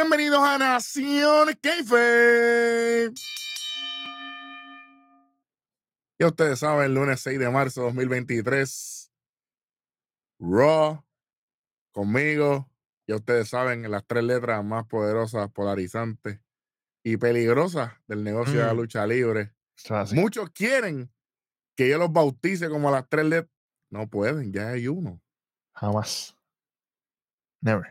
Bienvenidos a Nación Keife. Ya ustedes saben, lunes 6 de marzo de 2023, Raw, conmigo, ya ustedes saben, las tres letras más poderosas, polarizantes y peligrosas del negocio de la Mm. lucha libre. Muchos quieren que yo los bautice como las tres letras. No pueden, ya hay uno. Jamás. Never.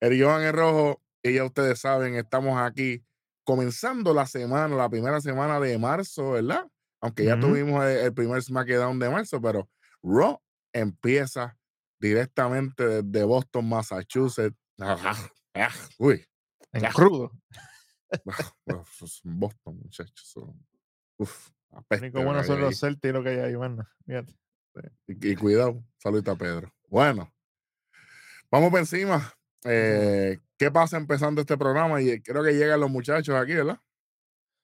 El Johan el Rojo, y ya ustedes saben, estamos aquí comenzando la semana, la primera semana de marzo, ¿verdad? Aunque ya Ujú. tuvimos el, el primer SmackDown de marzo, pero Raw empieza directamente desde Boston, Massachusetts. Uy, En crudo. Boston, muchachos. Uf, único bueno son los. Celtics y lo que hay ahí. Fíjate. Y, y cuidado, saludita Pedro. Bueno, vamos por encima. Eh, ¿Qué pasa empezando este programa? Y creo que llegan los muchachos aquí, ¿verdad?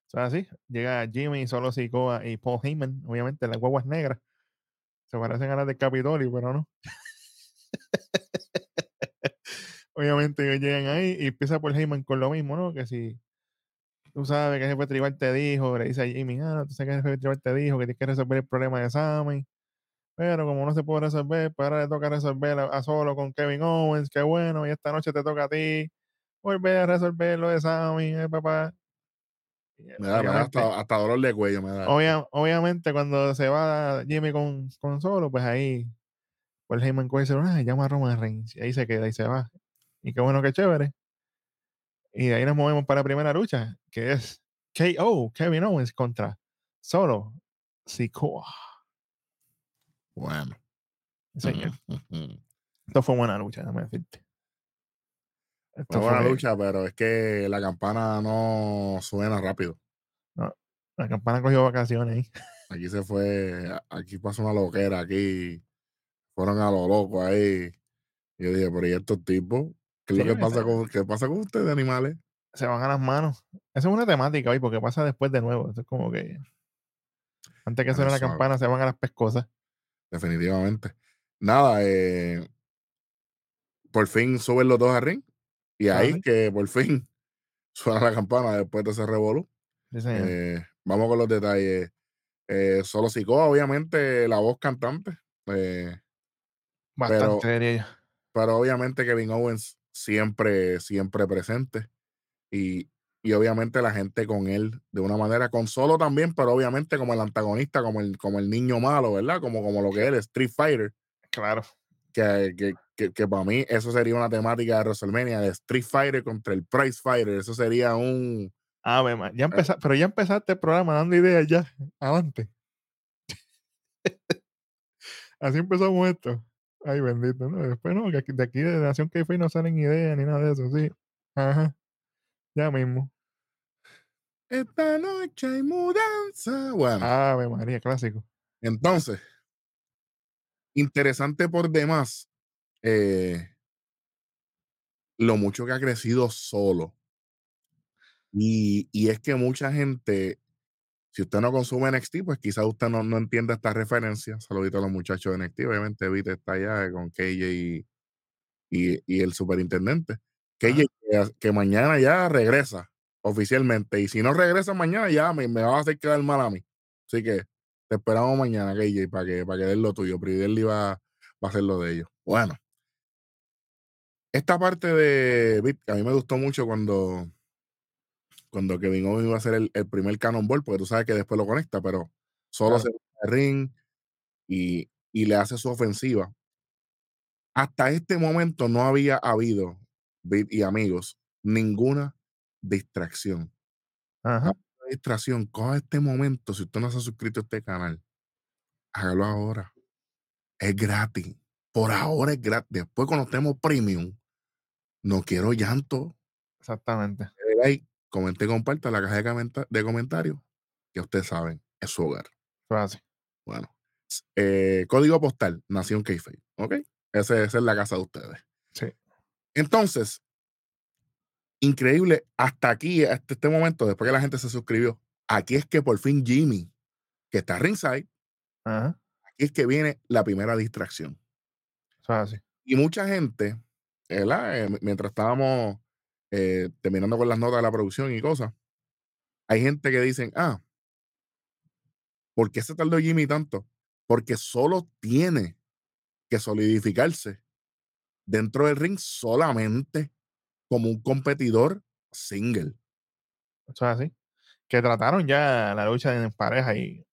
Es así. Llega Jimmy, Solo Sikoa y Paul Heyman. Obviamente, las guaguas negras. Se parecen a las del Capitolio, pero no. Obviamente ellos llegan ahí y empieza por Heyman con lo mismo, ¿no? Que si tú sabes que el jefe tribal te dijo, le dice a Jimmy, ah, tú sabes que el jefe tribal te dijo que tienes que resolver el problema de Sammy. Pero como no se puede resolver, pues ahora le toca resolver a, solo con Kevin Owens, qué bueno, y esta noche te toca a ti. Volver a resolver lo de Sammy, eh, papá. Me da, me da hasta, hasta dolor de cuello, me da. Obvia- obviamente, cuando se va Jimmy con, con solo, pues ahí, pues Heyman coge ah, llama a Roman Reigns. Y ahí se queda y se va. Y qué bueno, qué chévere. Y de ahí nos movemos para la primera lucha, que es KO, Kevin Owens contra Solo Sikoa. Bueno. Señor, esto fue buena lucha, déjame decirte. Esto Fue buena fue- lucha, pero es que la campana no suena rápido. La campana cogió vacaciones ahí. Aquí se fue, aquí pasó una loquera, aquí fueron a lo loco ahí. Yo dije, pero ¿y estos tipos? ¿Qué es Sí, lo que pasa con, qué pasa con ustedes, animales? Se van a las manos. Esa es una temática hoy, porque pasa después de nuevo. Esto es como que antes que suene la campana, se van a las pescosas. Definitivamente. Nada, eh, por fin suben los dos al ring. Y Ah, ahí que por fin suena la campana después de ese revolú. Sí. Eh, vamos con los detalles. Eh, solo Sikoa, obviamente, la voz cantante. Eh, Bastante, pero- diría yo. pero obviamente Kevin Owens siempre, siempre presente. Y, y obviamente la gente con él de una manera, con solo también, pero obviamente como el antagonista, como el, como el niño malo, ¿verdad? Como, como lo que es Street Fighter, Claro. que, que, que, que para mí eso sería una temática de WrestleMania, de Street Fighter contra el Price Fighter. Eso sería un... A ver, ma- ya empeza- pero ya empezaste el programa dando ideas ya. Adelante. Así empezamos esto. Ay, bendito, ¿no? Después no, que aquí- de aquí de Nación que no salen ideas ni nada de eso, sí. Ajá. Ya mismo. Esta noche hay mudanza. Bueno. Ave María, clásico. Entonces, interesante por demás eh, lo mucho que ha crecido solo. Y, y es que mucha gente, si usted no consume NXT, pues quizás usted no, no entienda esta referencia. Saludito a los muchachos de NXT. Obviamente, Vite está allá con KJ y, y, y el superintendente. KJ, que, que mañana ya regresa oficialmente. Y si no regresa mañana, ya me, me va a hacer quedar mal a mí. Así que te esperamos mañana, KJ, para que, para que den lo tuyo. Pridelli va, va a hacer lo de ellos. Bueno. Esta parte de a mí me gustó mucho cuando, cuando Kevin Owens iba a hacer el, el primer Cannonball, porque tú sabes que después lo conecta, pero solo Claro. se va ring y, y le hace su ofensiva. Hasta este momento no había habido, y amigos, ninguna distracción Ajá. una distracción, coja este momento. Si usted no se ha suscrito a este canal, hágalo ahora. Es gratis. Por ahora es gratis. Después, cuando estemos premium, no quiero llanto. Exactamente. Like, comente y comparta la caja de, comenta- de comentarios. Que ustedes saben, es su hogar. Así. Bueno, eh, código postal, Nación Keife. ¿Ok? Ese- esa es la casa de ustedes. Sí. Entonces, increíble, hasta aquí, hasta este momento, después que la gente se suscribió, aquí es que por fin Jimmy, que está ringside, Ajá. aquí es que viene la primera distracción. Así. Y mucha gente. Eh, mientras estábamos eh, terminando con las notas de la producción y cosas, hay gente que dicen, ah, ¿por qué se tardó Jimmy tanto? Porque solo tiene que solidificarse dentro del ring solamente como un competidor single. Eso es así. Que trataron ya la lucha en pareja y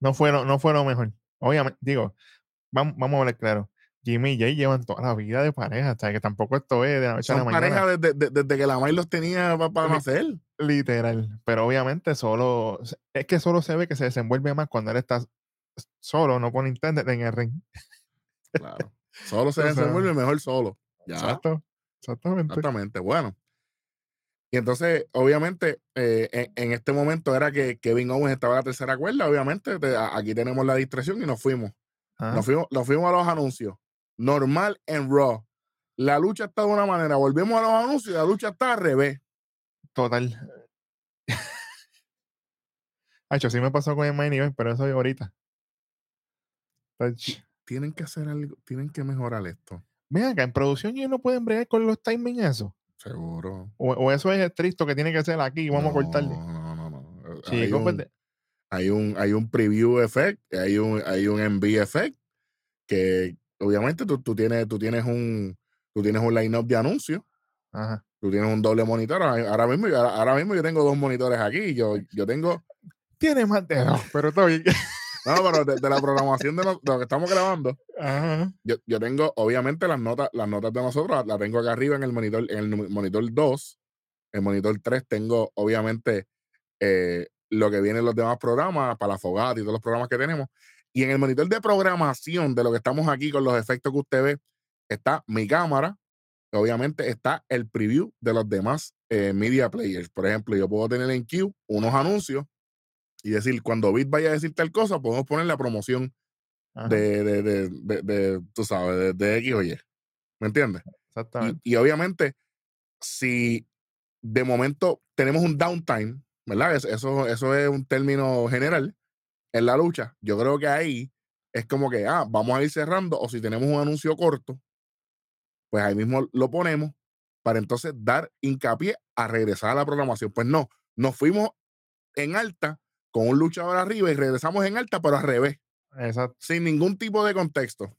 no fue, no fue lo mejor. Obviamente, digo, vamos, vamos a ver claro. Jimmy y Jay llevan toda la vida de pareja, hasta que tampoco esto es de la noche a la mañana. pareja desde, desde, que la May los tenía para, nacer. Literal. Pero obviamente solo, es que solo se ve que se desenvuelve más cuando él está solo, no pone internet en el ring. Claro. Solo se desenvuelve mejor solo. Exacto. Exactamente. Exactamente. Bueno. Y entonces, obviamente, eh, en, este momento era que Kevin Owens estaba en la tercera cuerda, obviamente. aquí tenemos la distracción y nos fuimos. Nos fuimos, nos fuimos a los anuncios normal en Raw. La lucha está de una manera, volvemos a los anuncios y la lucha está al revés. Total. Hacho, sí me pasó con el main event, pero eso es ahorita. Tienen que hacer algo, tienen que mejorar esto. Mira, acá en producción ellos no pueden bregar con los timings eso. Seguro. O, eso es estricto que tiene que ser aquí y vamos a cortarle. No, no, no. hay, un, hay, un, hay un preview effect, hay un, hay un MV effect que, obviamente tú, tú, tienes, tú tienes un, tú tienes un line-up de anuncios. Tú tienes un doble monitor. Ahora mismo, ahora, mismo yo tengo dos monitores aquí. Yo, yo tengo. Tiene más de dos, pero estoy. No, pero de, la programación de lo, que estamos grabando, Yo, yo, tengo, obviamente, las notas, las notas de nosotros, las tengo acá arriba en el monitor, en el monitor 2. El monitor 3 tengo, obviamente, eh, lo que viene en los demás programas, para la fogata y todos los programas que tenemos. Y en el monitor de programación de lo que estamos aquí con los efectos que usted ve, está mi cámara. Obviamente está el preview de los demás eh, media players. Por ejemplo, yo puedo tener en Q unos anuncios y decir, cuando Bit vaya a decir tal cosa, podemos poner la promoción de, de, de, tú sabes, de, X o Y. ¿Me entiendes? Exactamente. Y, y, obviamente, si de momento tenemos un downtime, ¿verdad? Eso, eso es un término general en la lucha, yo creo que ahí es como que, ah, vamos a ir cerrando, o si tenemos un anuncio corto, pues ahí mismo lo ponemos para entonces dar hincapié a regresar a la programación. Pues no, nos fuimos en alta con un luchador arriba y regresamos en alta, pero al revés. Exacto. Sin ningún tipo de contexto.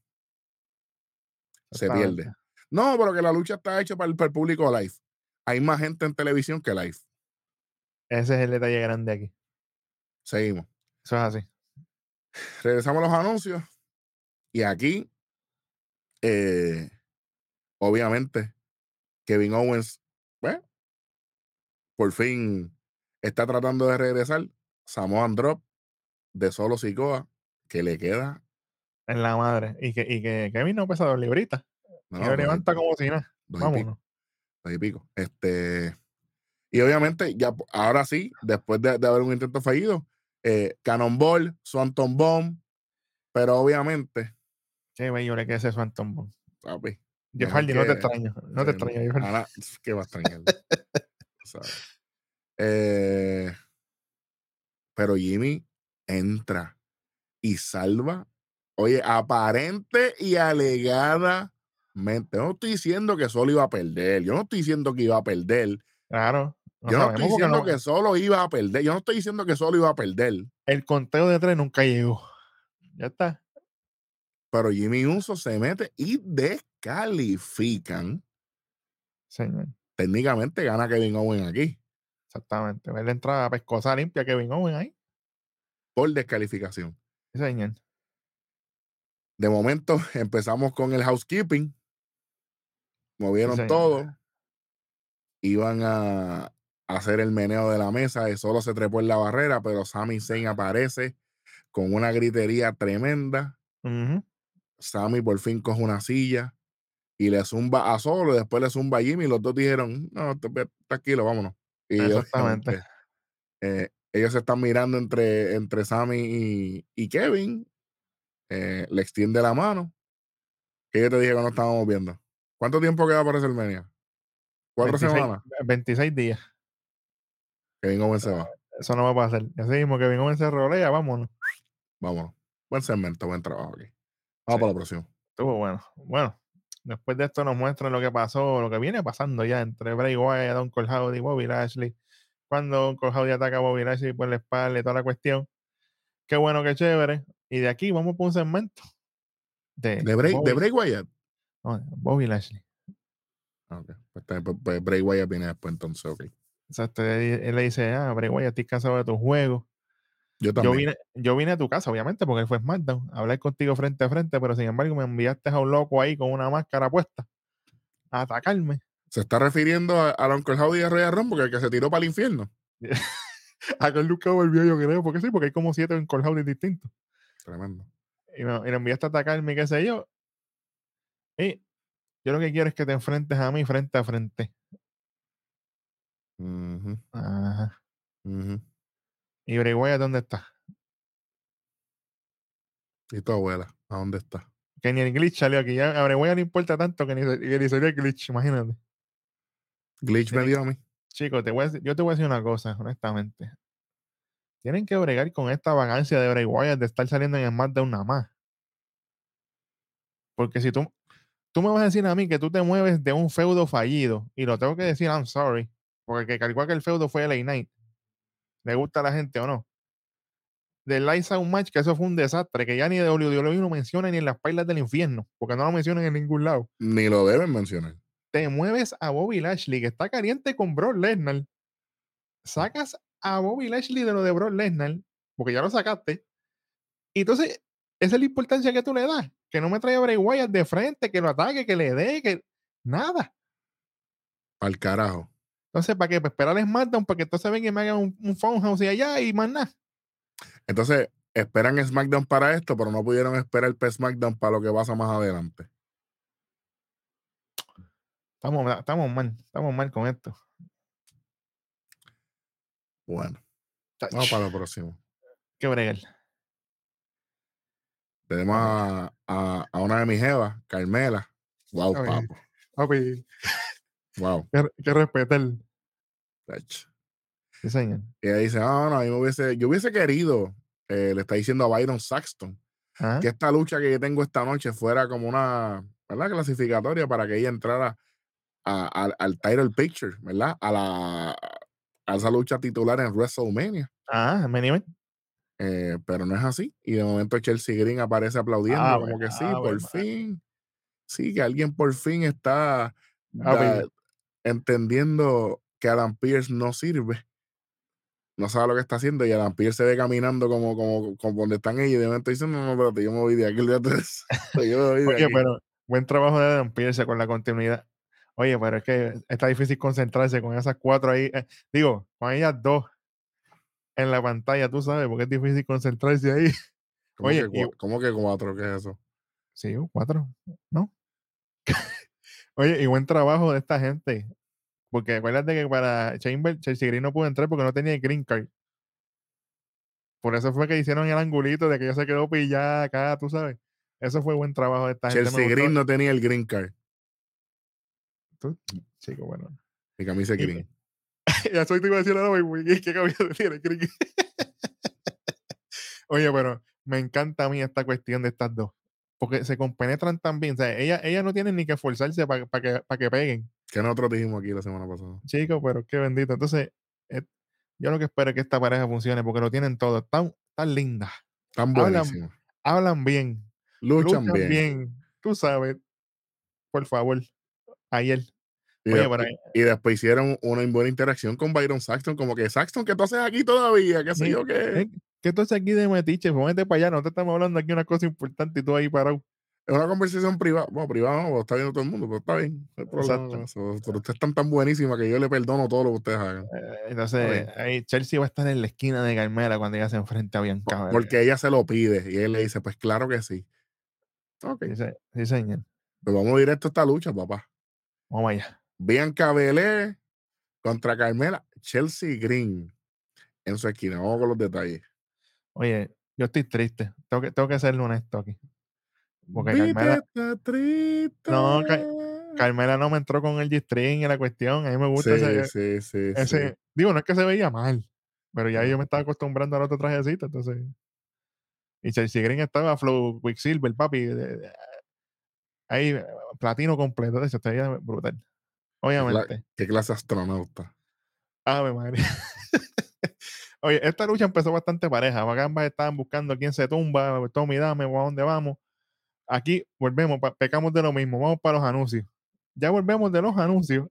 Se pierde. No, pero que la lucha está hecha para el, para el, público live. Hay más gente en televisión que live. Ese es el detalle grande aquí. Seguimos. Eso es así. Regresamos a los anuncios. Y aquí, eh, obviamente, Kevin Owens, bueno, pues, por fin está tratando de regresar. Samoan Drop de solo Sikoa, que le queda. En la madre. Y que, y que Kevin no pesa dos libritas. No, lo levanta como si nada. Vámonos. Dos y pico. Este. Y obviamente, ya ahora sí, después de, de haber un intento fallido, eh, Cannonball, Swanton Bomb, pero obviamente. Qué bello le queda ese Swanton Bomb. Papi. Jeff Hardy, no te extraño. No te extraño, Jeff Hardy. ¿Qué va a extrañar? eh, pero Jimmy entra y salva. Oye, aparente y alegadamente. Yo no estoy diciendo que solo iba a perder. Yo no estoy diciendo que iba a perder. Claro. yo no estoy diciendo que solo iba a perder. Yo no estoy diciendo que solo iba a perder. El conteo de tres nunca llegó. Ya está. Pero Jimmy Uso se mete y descalifican. Señor. Técnicamente gana Kevin Owen aquí. Exactamente. Ver la entrada pescosa limpia Kevin Owen ahí. Por descalificación. Señor. De momento empezamos con el housekeeping. Movieron todo. Iban a hacer el meneo de la mesa y solo se trepó en la barrera, pero Sami Zayn aparece con una gritería tremenda. Sammy por fin coge una silla y le zumba a solo, después le zumba a Jimmy y los dos dijeron, no, tranquilo, vámonos. Y Exactamente. Eh, ellos se están mirando entre, entre Sammy y, Kevin. Eh, le extiende la mano. Que yo te dije que no estábamos viendo. ¿Cuánto tiempo queda para WrestleMania? ¿Cuatro semanas? 26 días. Kevin Owens se va. Eso no va a pasar. Ya seguimos, Kevin Owens se rolea, vámonos. Vámonos. Buen segmento, buen trabajo aquí. Vamos para la próxima. Estuvo bueno. Bueno, Después de esto nos muestran lo que pasó, lo que viene pasando ya entre Bray Wyatt, Don Cole y Bobby Lashley. Cuando Don Cole ataca a Bobby Lashley por la espalda y toda la cuestión. Qué bueno, qué chévere. Y de aquí vamos por un segmento. De, ¿De Bray, Bobby, de Bray Wyatt? no, Bobby Lashley. Ah, ok. Pues, pues, pues, Bray Wyatt viene después, entonces, ok. Exacto. Él, él le dice, ah, Bray Wyatt, estoy cansado de tus juegos. Yo vine, yo vine a tu casa, obviamente, porque él fue SmackDown, a hablar contigo frente a frente, pero sin embargo me enviaste a un loco ahí con una máscara puesta a atacarme. Se está refiriendo a, a Uncle Howdy y a Royal Rumble, que el que se tiró para el infierno. a que él nunca volvió, yo creo, porque sí, porque hay como siete en Call distintos. Tremendo. Y me, y me enviaste a atacarme, qué sé yo. Y yo lo que quiero es que te enfrentes a mí frente a frente. Ujú, Ajá. ujú. Y Bray Wyatt, ¿dónde está? ¿Y tu abuela? ¿A dónde está? Que ni el glitch salió aquí. Ya a Bray Wyatt no importa tanto que ni, que ni salió el glitch, imagínate. Glitch me dio a mí. Chicos, te voy a yo te voy a decir una cosa, honestamente. Tienen que bregar con esta vagancia de Bray Wyatt de estar saliendo en el SmackDown nada más. Porque si tú, tú me vas a decir a mí que tú te mueves de un feudo fallido, y lo tengo que decir, I'm sorry, porque que igual que el feudo fue LA Knight, le gusta a la gente o no. Del Lights Out Match, que eso fue un desastre, que ya ni de WWE lo menciona ni en las pailas del infierno, porque no lo mencionan en ningún lado. Ni lo deben mencionar. te mueves a Bobby Lashley, que está caliente con Brock Lesnar. Sacas a Bobby Lashley de lo de Brock Lesnar, porque ya lo sacaste. Y entonces, esa es la importancia que tú le das. Que no me traiga Bray Wyatt de frente, que lo ataque, que le dé, que nada. Al carajo. Entonces, ¿para qué? Para esperar SmackDown, para que entonces venga y me haga un, un Funhouse y allá y más nada. Entonces, esperan SmackDown para esto, pero no pudieron esperar el SmackDown para lo que pasa más adelante. Estamos, estamos mal, estamos mal con esto. Bueno, vamos para lo próximo. Qué bregar. Tenemos a, a, a una de mis jevas, Carmela. Wow, Ay. papo. Papi, Wow. que, que respetar. Tach. Sí, señor. Y ella dice, no, no, a mí me hubiese, yo hubiese querido, eh, le está diciendo a Byron Saxton, Ajá. que esta lucha que yo tengo esta noche fuera como una, ¿verdad? Clasificatoria para que ella entrara a- al- al title picture, ¿verdad? A la a esa lucha titular en WrestleMania. Ah, event. Eh, pero no es así. Y de momento Chelsea Green aparece aplaudiendo, Ah, como bueno, que sí, ah, por bueno, ah. fin. Sí, que alguien por fin está Ah, da- pues. Entendiendo que Adam Pierce no sirve. No sabe lo que está haciendo. Y Adam Pierce se ve caminando como, como, como donde están ellos. Y de momento dicen, no, no, espérate, yo me voy de aquí. Yo me voy de Oye, aquí". pero buen trabajo de Adam Pearce con la continuidad. Oye, pero es que está difícil concentrarse con esas cuatro ahí. eh, digo, con ellas dos en la pantalla, tú sabes, porque es difícil concentrarse ahí. ¿Cómo, oye, que, y- cua- cómo que cuatro? ¿Qué es eso? Sí, cuatro, ¿no? Oye, y buen trabajo de esta gente. Porque acuérdate que para Chamber, Chelsea Green no pudo entrar porque no tenía el green card. Por eso fue que hicieron el angulito de que ella se quedó pillada acá, tú sabes. Eso fue buen trabajo de esta gente. Chelsea. Green no tenía el green card. Tú- Chico, bueno. Mi camisa Y- green. ya soy te iba a decir ahora, ¿qué, cabeza tiene? Criqui? Oye, pero me encanta a mí esta cuestión de estas dos. Porque se compenetran tan bien. O sea, ella, ella no tiene ni que esforzarse para que, pa' que peguen. Que nosotros dijimos aquí la semana pasada. Chicos, pero qué bendito. Entonces, eh, yo lo que espero es que esta pareja funcione porque lo tienen todo. Tan, tan lindas. Tan Hablan buenísimo. Hablan bien. Luchan, Luchan bien. bien. Tú sabes. Por favor. Ayer. Oye, y después hicieron una buena interacción con Byron Saxton, como que Saxton, ¿qué tú haces aquí todavía? ¿Qué sé Sí, yo qué? ¿Qué tú haces aquí de metiche? Póngete para allá. No te estamos hablando aquí una cosa importante y tú ahí parado. Es una conversación privada. Bueno, privada no, está viendo todo el mundo, pero está bien. No Exacto. eso. Pero ustedes están tan buenísimas que yo le perdono todo lo que ustedes hagan. Eh, Entonces, ahí Chelsea va a estar en la esquina de Carmela cuando ella se enfrente a Bianca. Porque ella se lo pide y él le dice, pues claro que sí. Ok, Sí, sí, señor. pues vamos directo a esta lucha, papá. Vamos allá. Bianca Belair contra Carmela Chelsea Green en su esquina. Vamos con los detalles. Oye, yo estoy triste. Tengo que, tengo que serle honesto aquí. Porque Carmela- esta triste. No, Ca- Carmela no me entró con el G-string y la cuestión. A mí me gusta Sí, ese, sí, sí, ese- sí. Digo, no es que se veía mal, pero ya yo me estaba acostumbrando al otro trajecito, entonces. Y Chelsea Green estaba Flow Quicksilver, papi. ahí, eh, platino completo, de hecho, estaría brutal. ¿Qué, cla- Obviamente. qué clase astronauta? Ave María. Oye, esta lucha empezó bastante pareja. Ambas estaban buscando quién se tumba, Tommy, dame, ¿a dónde vamos? Aquí volvemos, pecamos de lo mismo, vamos para los anuncios. Ya volvemos de los anuncios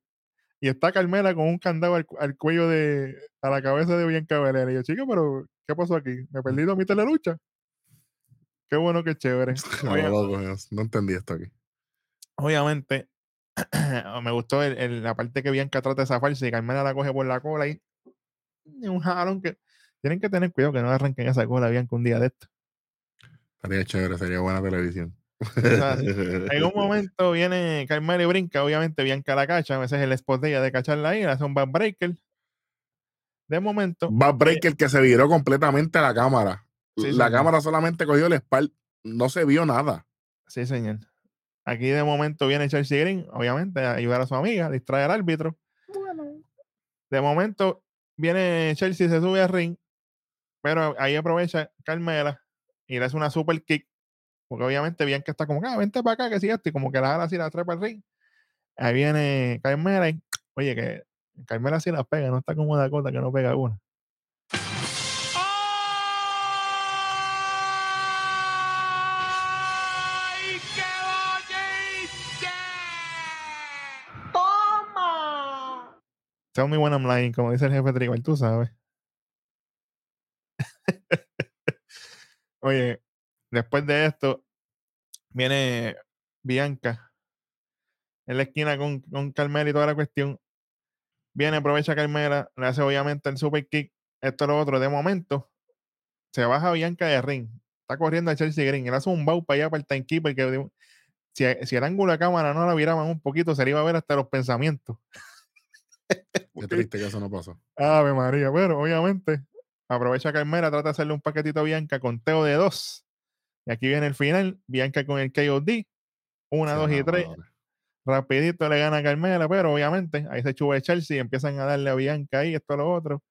y está Carmela con un candado al, cu- al cuello de, a la cabeza de Bianca Belair. Y yo, chico, pero ¿qué pasó aquí? ¿Me perdí de la lucha? Qué bueno, qué chévere. No, Oye, loco, no- no entendí esto aquí. obviamente, me gustó el- el- la parte que Bianca trata de zafarse y Carmela la coge por la cola y y un jalón que tienen que tener cuidado que no arranquen esa cola a Bianca un día de esto. Estaría chévere, sería buena televisión. En un momento viene Carmela y brinca, obviamente Bianca la cacha, ese es el spot de ella de cacharla ahí, hace un backbreaker. De momento, Bad Breaker que se viró completamente a la cámara. Sí, la señor. cámara solamente cogió el espalda. No se vio nada. sí señor. Aquí de momento viene Chelsea Green, obviamente, a ayudar a su amiga, distrae al árbitro. De momento viene Chelsea, se sube al ring, pero ahí aprovecha Carmela y le hace una super kick, porque obviamente Bianca está como, ah, vente para acá, que esto, y como que la jala así, la trepa al ring. Ahí viene Carmela y, oye, que Carmela sí la pega, no está como Dakota que no pega una. ¡Ay, qué! ¡Toma! Tell me when I'm lying, como dice el jefe Tribal, tú sabes. Oye, después de esto, viene Bianca en la esquina con, con Carmela y toda la cuestión. Viene, aprovecha a Carmela, le hace obviamente el super kick, esto lo otro. De momento, se baja Bianca de ring. Está corriendo a Chelsea Green. Él hace un bow para allá para el timekeeper. Que si, si el ángulo de cámara no la viraban un poquito, se le iba a ver hasta los pensamientos. Qué triste que eso no pasó. Ave María, pero obviamente aprovecha Carmela, trata de hacerle un paquetito a Bianca con Teo de dos. Y aquí viene el final, Bianca con el KOD, una, Sí, dos y tres, madre. rapidito le gana a Carmela, pero obviamente ahí se chuba el Chelsea y empiezan a darle a Bianca ahí, esto, lo otro.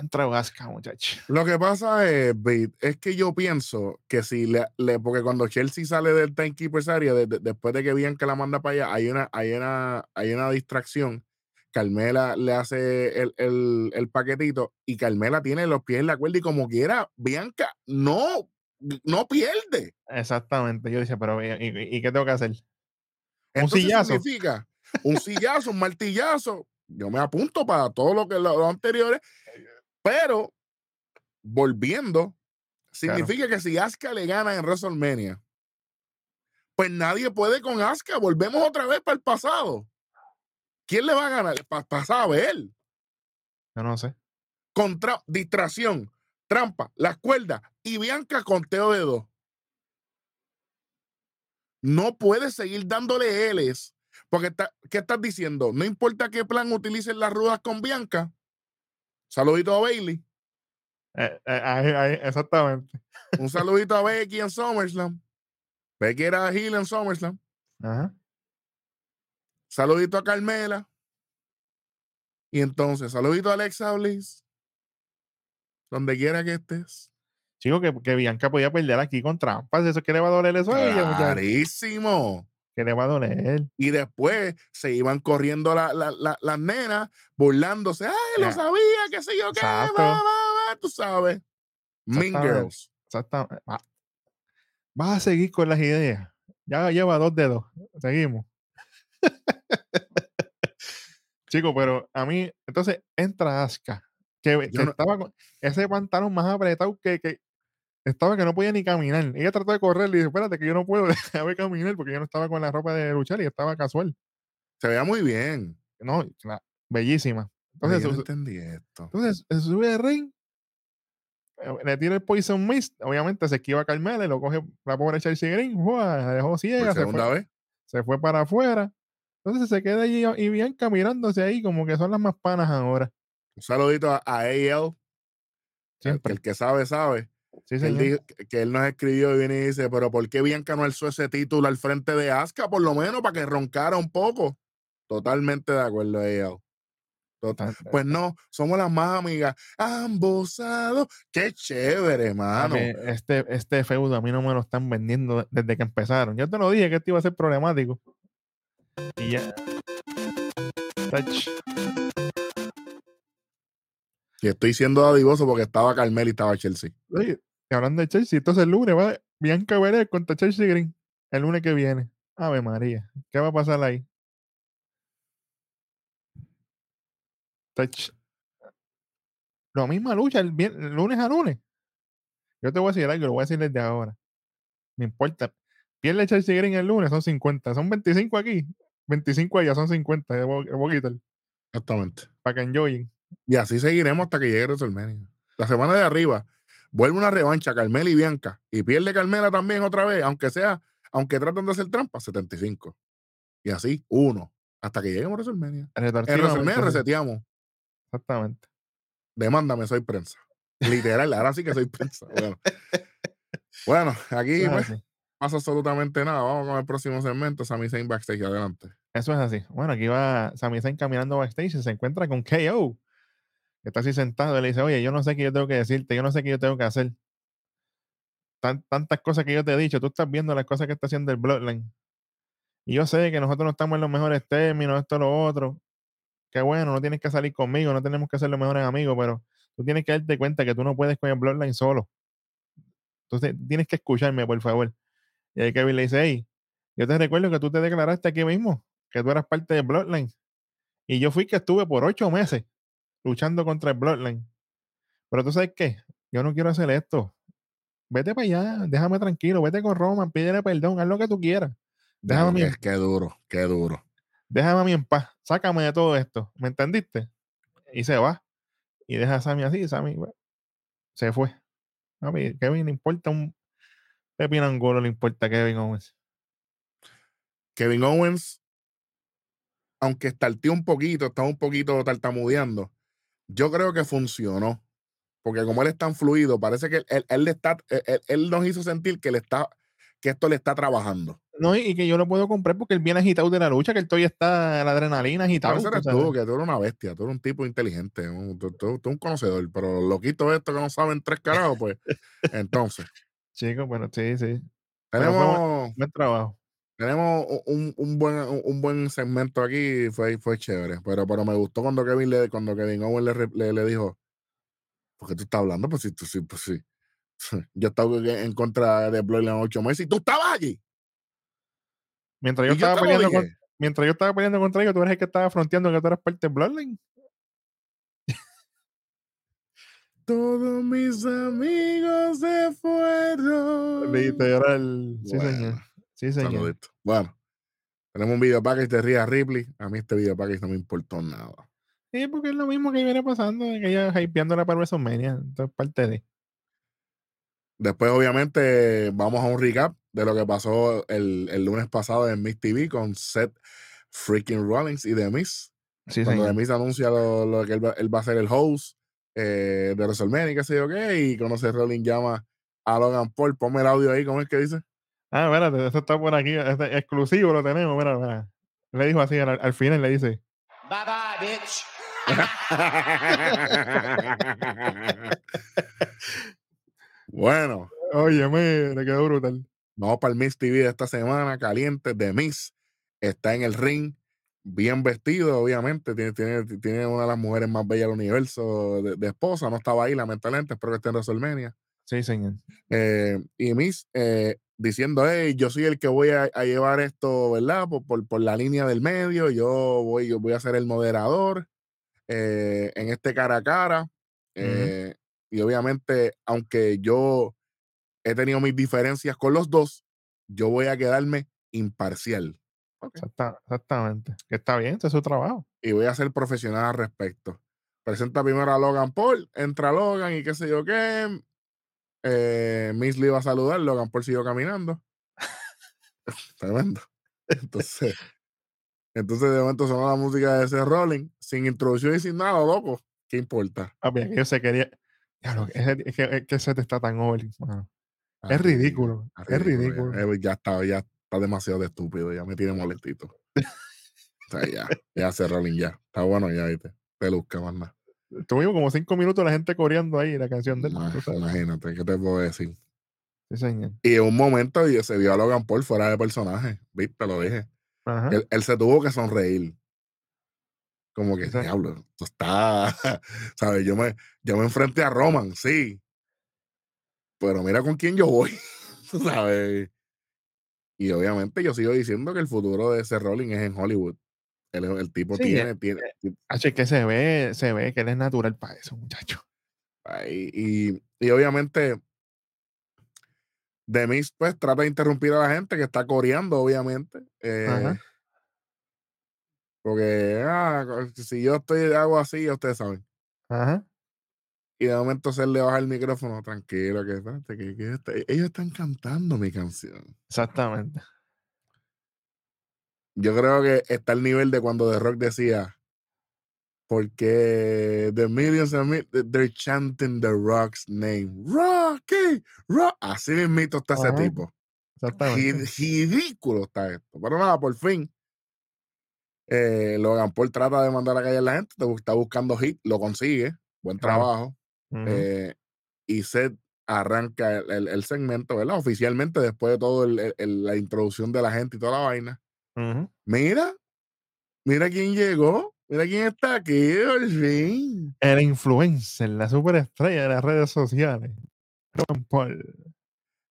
Entra Vasca, muchacho. Lo que pasa es, es que yo pienso que si le, le- porque cuando Chelsea sale del Timekeepers Area, de- de- después de que Bianca la manda para allá, hay una, hay una, hay una distracción. Carmela le hace el, el- el paquetito y Carmela tiene los pies en la cuerda y como quiera, Bianca no, no pierde. Exactamente. Yo decía, pero ¿y, y- y qué tengo que hacer? Entonces sillazo. significa un sillazo, un martillazo. Yo me apunto para todo lo que lo, lo anteriores, pero volviendo, significa que si Asuka le gana en WrestleMania, pues nadie puede con Asuka. Volvemos otra vez para el pasado. ¿Quién le va a ganar? Para saber. Yo no sé. Contra distracción, trampa, las cuerdas y Bianca conteo de dos. No puedes seguir dándole L's. Porque está- ¿qué estás diciendo? No importa qué plan utilicen las ruedas con Bianca. Saludito a Bailey. Eh, eh, ahí- ahí, exactamente. Un saludito a Becky en SummerSlam. Becky era heel en SummerSlam. Ajá. Saludito a Carmela. Y entonces, saludito a Alexa Bliss. Donde quiera que estés. Chico, que, que Bianca podía perder aquí con trampas. Eso que le va a doler eso a ella. Clarísimo. Que le va a doler. Y después se iban corriendo la- la- la- las nenas, burlándose. ¡Ay, lo Ya. sabía! ¿Qué sé yo qué? Va, va, va", Tú sabes. Mean. Girls. Exactamente. Va- Vas a seguir con las ideas. Ya lleva dos dedos. Seguimos. Chico, pero a mí, entonces entra Aska, que, no- estaba con ese pantalón más apretado que, que estaba que no podía ni caminar. Ella trató de correr y dice, espérate que yo no puedo déjame caminar porque yo no estaba con la ropa de luchar y estaba casual. Se veía muy bien. No, la- bellísima. Entonces, yo no su- entendí esto. entonces se sube al ring, eh, le tira el Poison Mist, obviamente se esquiva a Carmela y lo coge la pobre Chelsea Green, la dejó ciega, Por se segunda fue, vez. se fue para afuera. Entonces se queda allí y Bianca mirándose ahí como que son las más panas ahora. Un saludito a, a AL. Siempre. el que sabe, sabe. Sí, él, dijo- que- él nos escribió y viene y dice, pero ¿por qué Bianca no alzó ese título al frente de Asuka? Por lo menos para que roncara un poco. Totalmente de acuerdo, AL. To- Tan- Pues no, somos las más amigas. Ambos lados. Qué chévere, mano. papi, este, este feudo a mí no me lo están vendiendo desde que empezaron. Yo te lo dije que esto iba a ser problemático. Y ya. Tach. Y estoy siendo dadivoso porque estaba Carmel y estaba Chelsea. Oye, y hablando de Chelsea, entonces el lunes va Bianca Belair contra Chelsea Green. El lunes que viene. Ave María. ¿Qué va a pasar ahí? Tach. La misma lucha el lunes a lunes. Yo te voy a decir algo, lo voy a decir desde ahora. Me importa. Pierde Chelsea Green el lunes, son 50. Son 25 aquí. 25 allá, son 50. Yo voy, yo voy a quitar. Exactamente. Para que enjoyen. Y así seguiremos hasta que llegue WrestleMania. La semana de arriba vuelve una revancha Carmel y Bianca. Y pierde Carmela también otra vez, aunque sea, aunque traten de hacer trampa, 75. Y así, uno. Hasta que lleguemos a WrestleMania. En WrestleMania reseteamos. Exactamente. Demándame, soy prensa. Literal, ahora sí que soy prensa. Bueno, bueno aquí es pues, pasa absolutamente nada. Vamos con el próximo segmento. Sami Zayn backstage. Adelante. Eso es así. Bueno, aquí va Sami Zayn caminando backstage y se encuentra con KO. Está así sentado y le dice, oye, yo no sé qué yo tengo que decirte, yo no sé qué yo tengo que hacer. Tan- tantas cosas que yo te he dicho, tú estás viendo las cosas que está haciendo el Bloodline. Y yo sé que nosotros no estamos en los mejores términos, esto, lo otro. Qué bueno, no tienes que salir conmigo, no tenemos que ser los mejores amigos, pero tú tienes que darte cuenta que tú no puedes con el Bloodline solo. Entonces, tienes que escucharme, por favor. Y ahí Kevin le dice, hey, yo te recuerdo que tú te declaraste aquí mismo, que tú eras parte de Bloodline. Y yo fui que estuve por ocho meses luchando contra el Bloodline. Pero tú sabes qué, yo no quiero hacer esto. Vete para allá, déjame tranquilo, vete con Roman, pídele perdón, haz lo que tú quieras. Déjame a mí, Qué, qué duro, qué duro. déjame a mí en paz, sácame de todo esto, ¿me entendiste? Y se va. Y deja a Sammy así, Sammy bueno, se fue. A mí, Kevin le importa un pepino angolo, le importa a Kevin Owens. Kevin Owens, aunque starteó un poquito, estaba un poquito tartamudeando, yo creo que funcionó. Porque como él es tan fluido, parece que él, él- él le está, él, nos hizo sentir que, le está, que esto le está trabajando. No, y, que yo lo puedo comprar porque él viene agitado de la lucha, que él todavía está la adrenalina agitado. Tú eres tú, que tú eres una bestia, tú eres un tipo inteligente, un, tú, tú- tú un conocedor, pero loquito esto que no saben tres carajos, pues. Entonces, Chico, bueno, sí, sí. Tenemos, Buen trabajo. Tenemos un, un buen, un, buen segmento aquí, fue, fue chévere, pero, pero me gustó cuando Kevin, le, cuando Kevin Owens le, le, le dijo, ¿por qué tú estás hablando? Pues sí, tú sí, pues sí. Yo estaba en en contra de Bloodline ocho meses y tú estabas allí. Mientras yo, yo estaba lo peleando con- mientras yo estaba peleando contra ellos, tú eres el que estaba fronteando que tú eras parte de Bloodline. Todos mis amigos se fueron. Literal. Sí, señor. Sí, señor. Saludito. Bueno, tenemos un video package de Rhea Ripley. A mí este video package no me importó nada. Sí, porque es lo mismo que viene pasando, que ella hypeándola para WrestleMania. Entonces, parte de. Después, obviamente, vamos a un recap de lo que pasó el, el lunes pasado en Miss TV con Seth freaking Rollins y The Miz. Sí, Cuando The. Miz anuncia lo, lo que él va, él va a ser el host eh, de WrestleMania, qué sé yo qué, y Seth Rollins llama a Logan Paul, ponme el audio ahí, ¿cómo es que dice? Ah, espérate, eso está por aquí. Este exclusivo lo tenemos, mira, mira. Le dijo así, al, al final le dice. Bye bye, bitch. bueno, Oye, me quedó brutal. Vamos para el Miss TV de esta semana, caliente, de Miss. Está en el ring, bien vestido, obviamente. Tiene, tiene, tiene una de las mujeres más bellas del universo de, de esposa. No estaba ahí, lamentablemente. Espero que esté en WrestleMania. Sí, señor. Eh, y Miss eh, diciendo, hey, yo soy el que voy a, a llevar esto, ¿verdad? Por, por, por la línea del medio. Yo voy, yo voy a ser el moderador eh, en este cara a cara. Eh, Y obviamente, aunque yo he tenido mis diferencias con los dos, yo voy a quedarme imparcial. Ok. Exacta- exactamente. Que está bien, ese es su trabajo. Y voy a ser profesional al respecto. Presenta primero a Logan Paul, entra Logan y qué sé yo qué. Eh, Miss le iba a saludar, Logan Paul siguió caminando. Tremendo. Entonces, entonces de momento sonó la música de ese Rolling, sin introducción y sin nada, loco. ¿Qué importa? Ah, bien, yo se quería. Ese- es, que, es que ese te está tan over, mano. Ah, Es ridículo. ah, Es ya. ridículo. Eh, Ya, está, ya está demasiado de estúpido, ya me tiene molestito. O sea, ya, ya hace Rolling ya. Está bueno ya, viste. te luzca, más nada. Estuvimos como cinco minutos la gente coreando ahí la canción de él. Tú. Imagínate, ¿qué te puedo decir? Sí, señor. Y en un momento se vio a Logan Paul fuera de personaje, ¿viste? Lo dije. Él, él se tuvo que sonreír. Como que, Exacto. diablo, esto está, ¿sabes? Yo me, yo me enfrenté a Roman, sí. Pero mira con quién yo voy, tú ¿sabes? Y obviamente yo sigo diciendo que el futuro de ese Rolling es en Hollywood. El, el tipo Sí, tiene, tiene, Hacho, es que se ve, se ve que él es natural para eso, muchacho. ahí, y, y obviamente Demis pues trata de interrumpir a la gente que está coreando, obviamente. eh, Ajá. porque ah, si yo estoy hago así, ya ustedes saben. Ajá. Y de momento se le baja el micrófono, tranquilo, que, que, que está- ellos están cantando mi canción. Exactamente. Yo creo que está el nivel de cuando The Rock decía, porque the millions and mi- they're chanting The Rock's name. Rocky, Rock. Así mismito está ese tipo. Exactamente. Ridículo está esto. Pero nada, por fin. eh, Logan Paul trata de mandar a callar a la gente, está buscando hit, lo consigue, buen trabajo. Eh, y Seth arranca el, el- el segmento, ¿verdad? Oficialmente, después de todo el- el- el- la introducción de la gente y toda la vaina. Mira, mira quién llegó, mira quién está aquí, por fin. El influencer, la superestrella de las redes sociales. Ron Paul.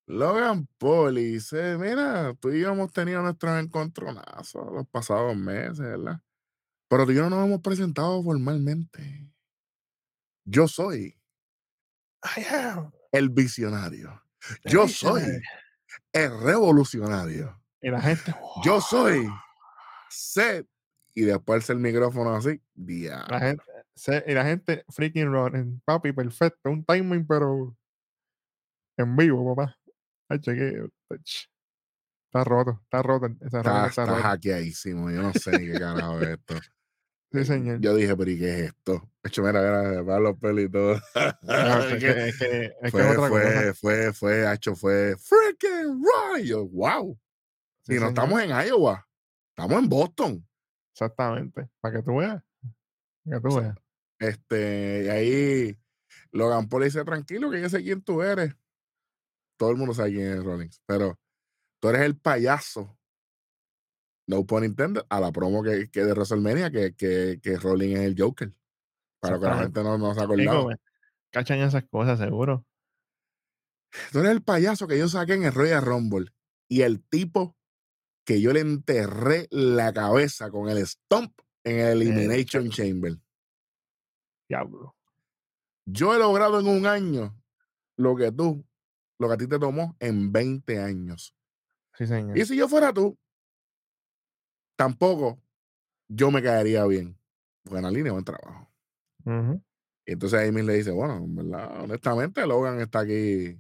Logan Paul y dice, mira, tú y yo hemos tenido nuestros encontronazos los pasados meses, ¿verdad? Pero tú y yo no nos hemos presentado formalmente. Yo soy I am el visionario. Yo soy el revolucionario. Y la gente. Yo soy Seth. Y después el micrófono así, La diablo. gente, se- y la gente freaking running. Papi, perfecto. Un timing, pero en vivo, papá. Ay, cheque, ch, Está roto, está roto. Está, está está roto. hackeadísimo. Yo no sé ni qué carajo es esto. Sí, señor. Yo dije, pero ¿y qué es esto? De hecho, mira, mira, para los pelitos. No, es, que, es, que, es que es fue, otra cosa. fue, fue, fue, hecho, fue freaking right. Yo, wow. Sí, y no señor. estamos en Iowa, estamos en Boston. Exactamente. Para que tú veas. Para que tú veas. Este, y ahí Logan Paul dice, tranquilo, que yo sé quién tú eres. Todo el mundo sabe quién es Rollins, pero tú eres el payaso. No pun intended, a la promo que, que de WrestleMania, que, que, que Rollins es el Joker. Para que la gente no, no se me- cachan esas cosas, seguro. Tú eres el payaso que yo saqué en el Royal Rumble. Y el tipo que yo le enterré la cabeza con el stomp en el Elimination Chamber. Diablo. Yo he logrado en un año lo que tú, lo que a ti te tomó en 20 años. Sí, señor. Y si yo fuera tú, tampoco yo me caería bien. Buena línea, buen trabajo. Y entonces ahí le dice, bueno, en verdad, honestamente, Logan está aquí,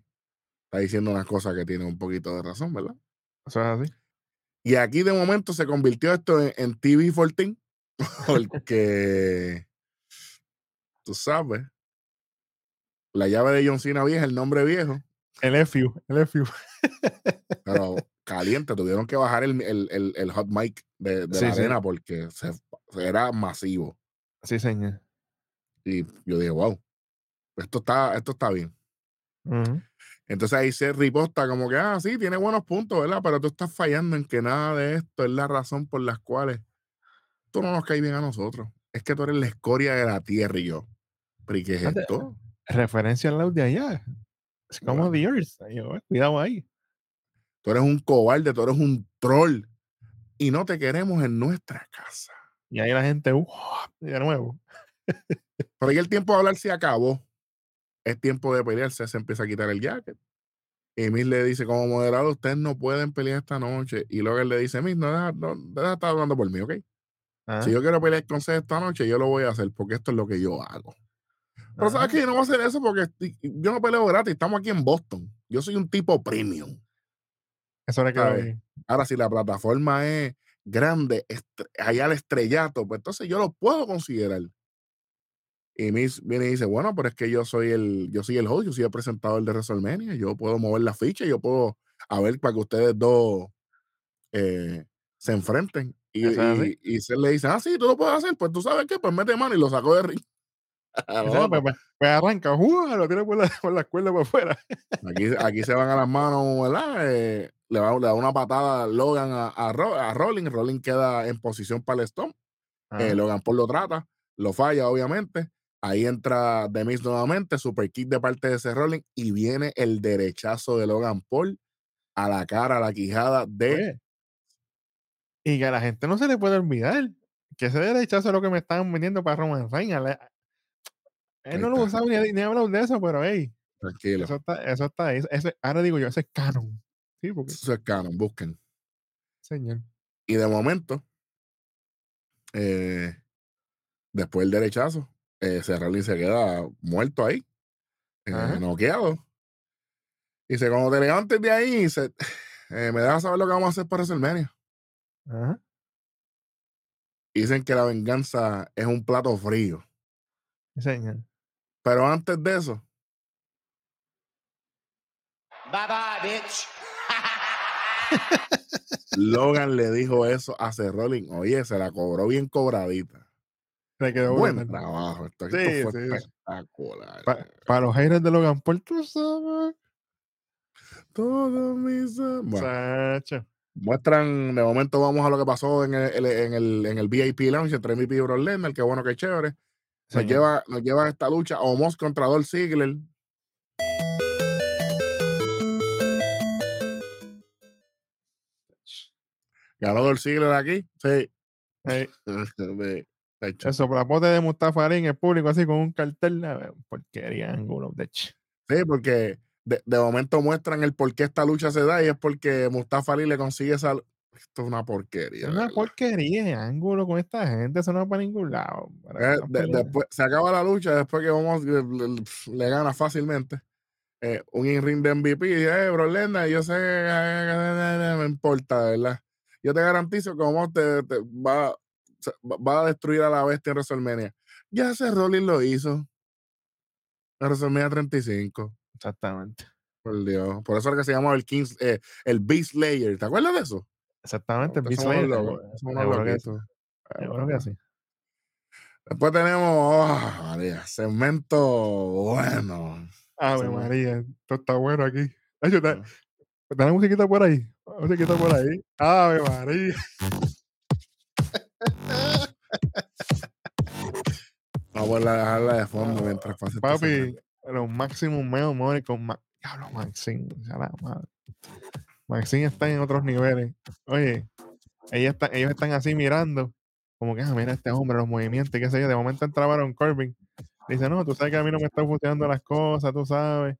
está diciendo unas cosas que tiene un poquito de razón, ¿verdad? Eso es así. Y aquí de momento se convirtió esto en, en TV 14, porque tú sabes, la llave de John Cena vieja, el nombre viejo, El FU, el FU. pero caliente, tuvieron que bajar el, el- el- el hot mic de, de Sí, la sí. arena porque se, era masivo. Sí, señor. Y yo dije, wow, esto está, esto está bien. Ujú. Entonces ahí se riposta como que, ah, sí, tiene buenos puntos, ¿verdad? Pero tú estás fallando en que nada de esto es la razón por las cuales tú no nos caes bien a nosotros. Es que tú eres la escoria de la tierra y yo. ¿Pero y qué es esto? Referencia al lado de allá. Es como Bueno. The Earth. Yo, eh, Cuidado ahí. Tú eres un cobarde, tú eres un troll. Y no te queremos en nuestra casa. Y ahí la gente, uh, de nuevo. Pero ahí el tiempo de hablar se acabó. Es tiempo de pelearse. Se empieza a quitar el jacket. Y Miss le dice, como moderador, ustedes no pueden pelear esta noche. Y luego él le dice, Miss, no deja, no, deja estar hablando por mí, ¿ok? Ajá, Si yo quiero pelear con Seth esta noche, yo lo voy a hacer porque esto es lo que yo hago. Pero ajá. sabes que yo no voy a hacer eso porque yo no peleo gratis. Estamos aquí en Boston. Yo soy un tipo premium. Eso le quedó ¿sabes? bien. Ahora, si la plataforma es grande, allá al estrellato, pues entonces yo lo puedo considerar. Y Miss viene y dice, bueno, pero es que yo soy el, yo soy el host, yo soy el presentador de WrestleMania, yo puedo mover la ficha, yo puedo, a ver, para que ustedes dos eh, se enfrenten. Y, y, y se le dice, ah, sí, tú lo puedes hacer, pues tú sabes qué, pues mete mano y lo sacó de ring. "Ah, pues, pues- pues arranca, ¡uh! lo tira por la, por la cuerda por fuera. Aquí, aquí se van a las manos, ¿verdad? Eh, le, va, le da una patada a Logan a, a, a Rolling. Rolling queda en posición para el stomp. Eh. Logan Paul lo trata, lo falla, obviamente. Ahí entra The Miz nuevamente, super kick de parte de ese Rolling y viene el derechazo de Logan Paul a la cara, a la quijada de. Oye, y que a la gente no se le puede olvidar que ese derechazo es lo que me estaban vendiendo para Roman Reigns. La- Él no lo usaba ni, ni ha hablado de eso, pero hey, Tranquilo. eso está, eso está ahí. Ese- ahora digo yo, ese es canon. Sí, porque, Eso es canon, busquen. señor. Y de momento, eh, después del derechazo, eh, Rolling se queda muerto ahí, eh, noqueado. Dice, cuando te levantes de ahí, dice, eh, me dejas saber lo que vamos a hacer para WrestleMania. Ajá. Dicen que la venganza es un plato frío. Señor. Pero antes de eso, Bye bye, bitch. Logan le dijo eso a Seth Rollins. Oye, se la cobró bien cobradita. Le quedó Buen brutal. trabajo. Esto, esto Sí, fue sí. espectacular. Pa- para los haters de Logan Paul, tú sabes. Todo mis... Bueno, muestran, de momento vamos a lo que pasó en el, en el, en el VIP Lounge entre MVP y Brock Lesnar, que bueno, que chévere. Nos Señor. lleva, nos lleva a esta lucha Omos contra Dolph Ziggler. Ganó Dolph Ziggler aquí. Sí. Ey, De- hecho. el soplapote de Mustafa Ali en el público, así con un cartel. ver, Porquería, ángulo. De hecho. Sí, porque de, de momento muestran el por qué esta lucha se da y es porque Mustafa Ali le consigue esa. Esto es una porquería. Es una verdad. porquería ángulo con esta gente. Eso no va para ningún lado. Para Eh, de- después, se acaba la lucha, después que vamos, le, le- le gana fácilmente. Eh, un in-ring de MVP, y dice, eh, bro, Lesnar, yo sé, eh, no me importa, ¿verdad? Yo te garantizo que vamos te, te va, va- a destruir a la bestia en WrestleMania. Ya ese Rollins lo hizo. En WrestleMania 35. Exactamente. Por Dios. Por eso es que se llama el Kings, eh, el Beast Slayer. ¿Te acuerdas de eso? Exactamente. Beast Slayer, locos, seguro- seguro que seguro que sí. Después tenemos, oh, María, segmento bueno. Ave Sí. María, esto está bueno aquí. Ay, yo te- Ah. ¿Está la musiquita por ahí? Musiquita por ahí. Ave María. Vamos a dejarla de fondo mientras pase este Papi, los máximos medio humor con Ma Diablo, Maxine. ya la madre. Maxine está en otros niveles. Oye, ella está, ellos están así mirando, como que, ah, mira este hombre, los movimientos, qué sé yo. De momento entra Baron Corbin. Dice, no, tú sabes que a mí no me están funcionando las cosas, tú sabes.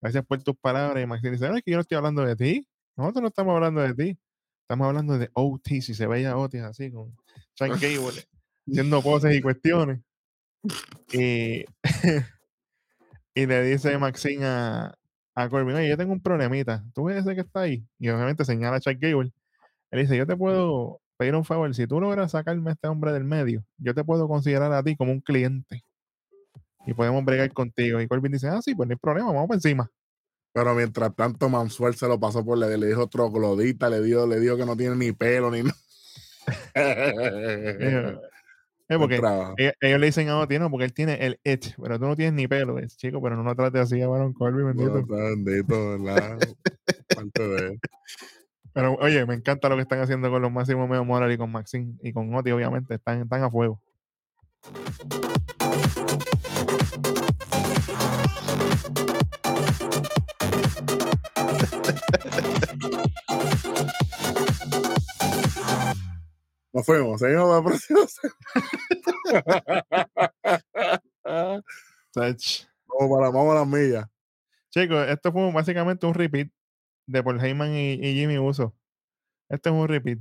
Gracias por tus palabras. Y Maxine dice, no, es que yo no estoy hablando de ti. Nosotros no estamos hablando de ti. Estamos hablando de Otis, si se veía Otis así, con Sean Gable, haciendo poses y cuestiones. Y, y le dice Maxine a, a Corbin, oye, yo tengo un problemita. ¿Tú ves ese que está ahí? Y obviamente señala a Chuck Gable. Él dice, yo te puedo pedir un favor. Si tú logras sacarme a este hombre del medio, yo te puedo considerar a ti como un cliente. Y podemos bregar contigo. Y Corbin dice, ah, sí, pues no hay problema, vamos por encima. Pero mientras tanto, Mansuel se lo pasó por le, le dijo troglodita, le dijo, le dijo que no tiene ni pelo ni nada. Porque ellos, ellos le dicen a Otis, no, porque él tiene el it, pero tú no tienes ni pelo. Es, chico, pero no lo trates así a Baron Corbin, bendito. No, bendito, ¿verdad? Parte de él. Pero oye, me encanta lo que están haciendo con los máximos medio moral y con Maxine y con Oti, obviamente, están, están a fuego. Nos fuimos, seguimos para el próximo segmento. Sach. Vamos para, vamos a las millas. Chicos, esto fue básicamente un repeat de Paul Heyman y, y Jimmy Uso. Este es un repeat.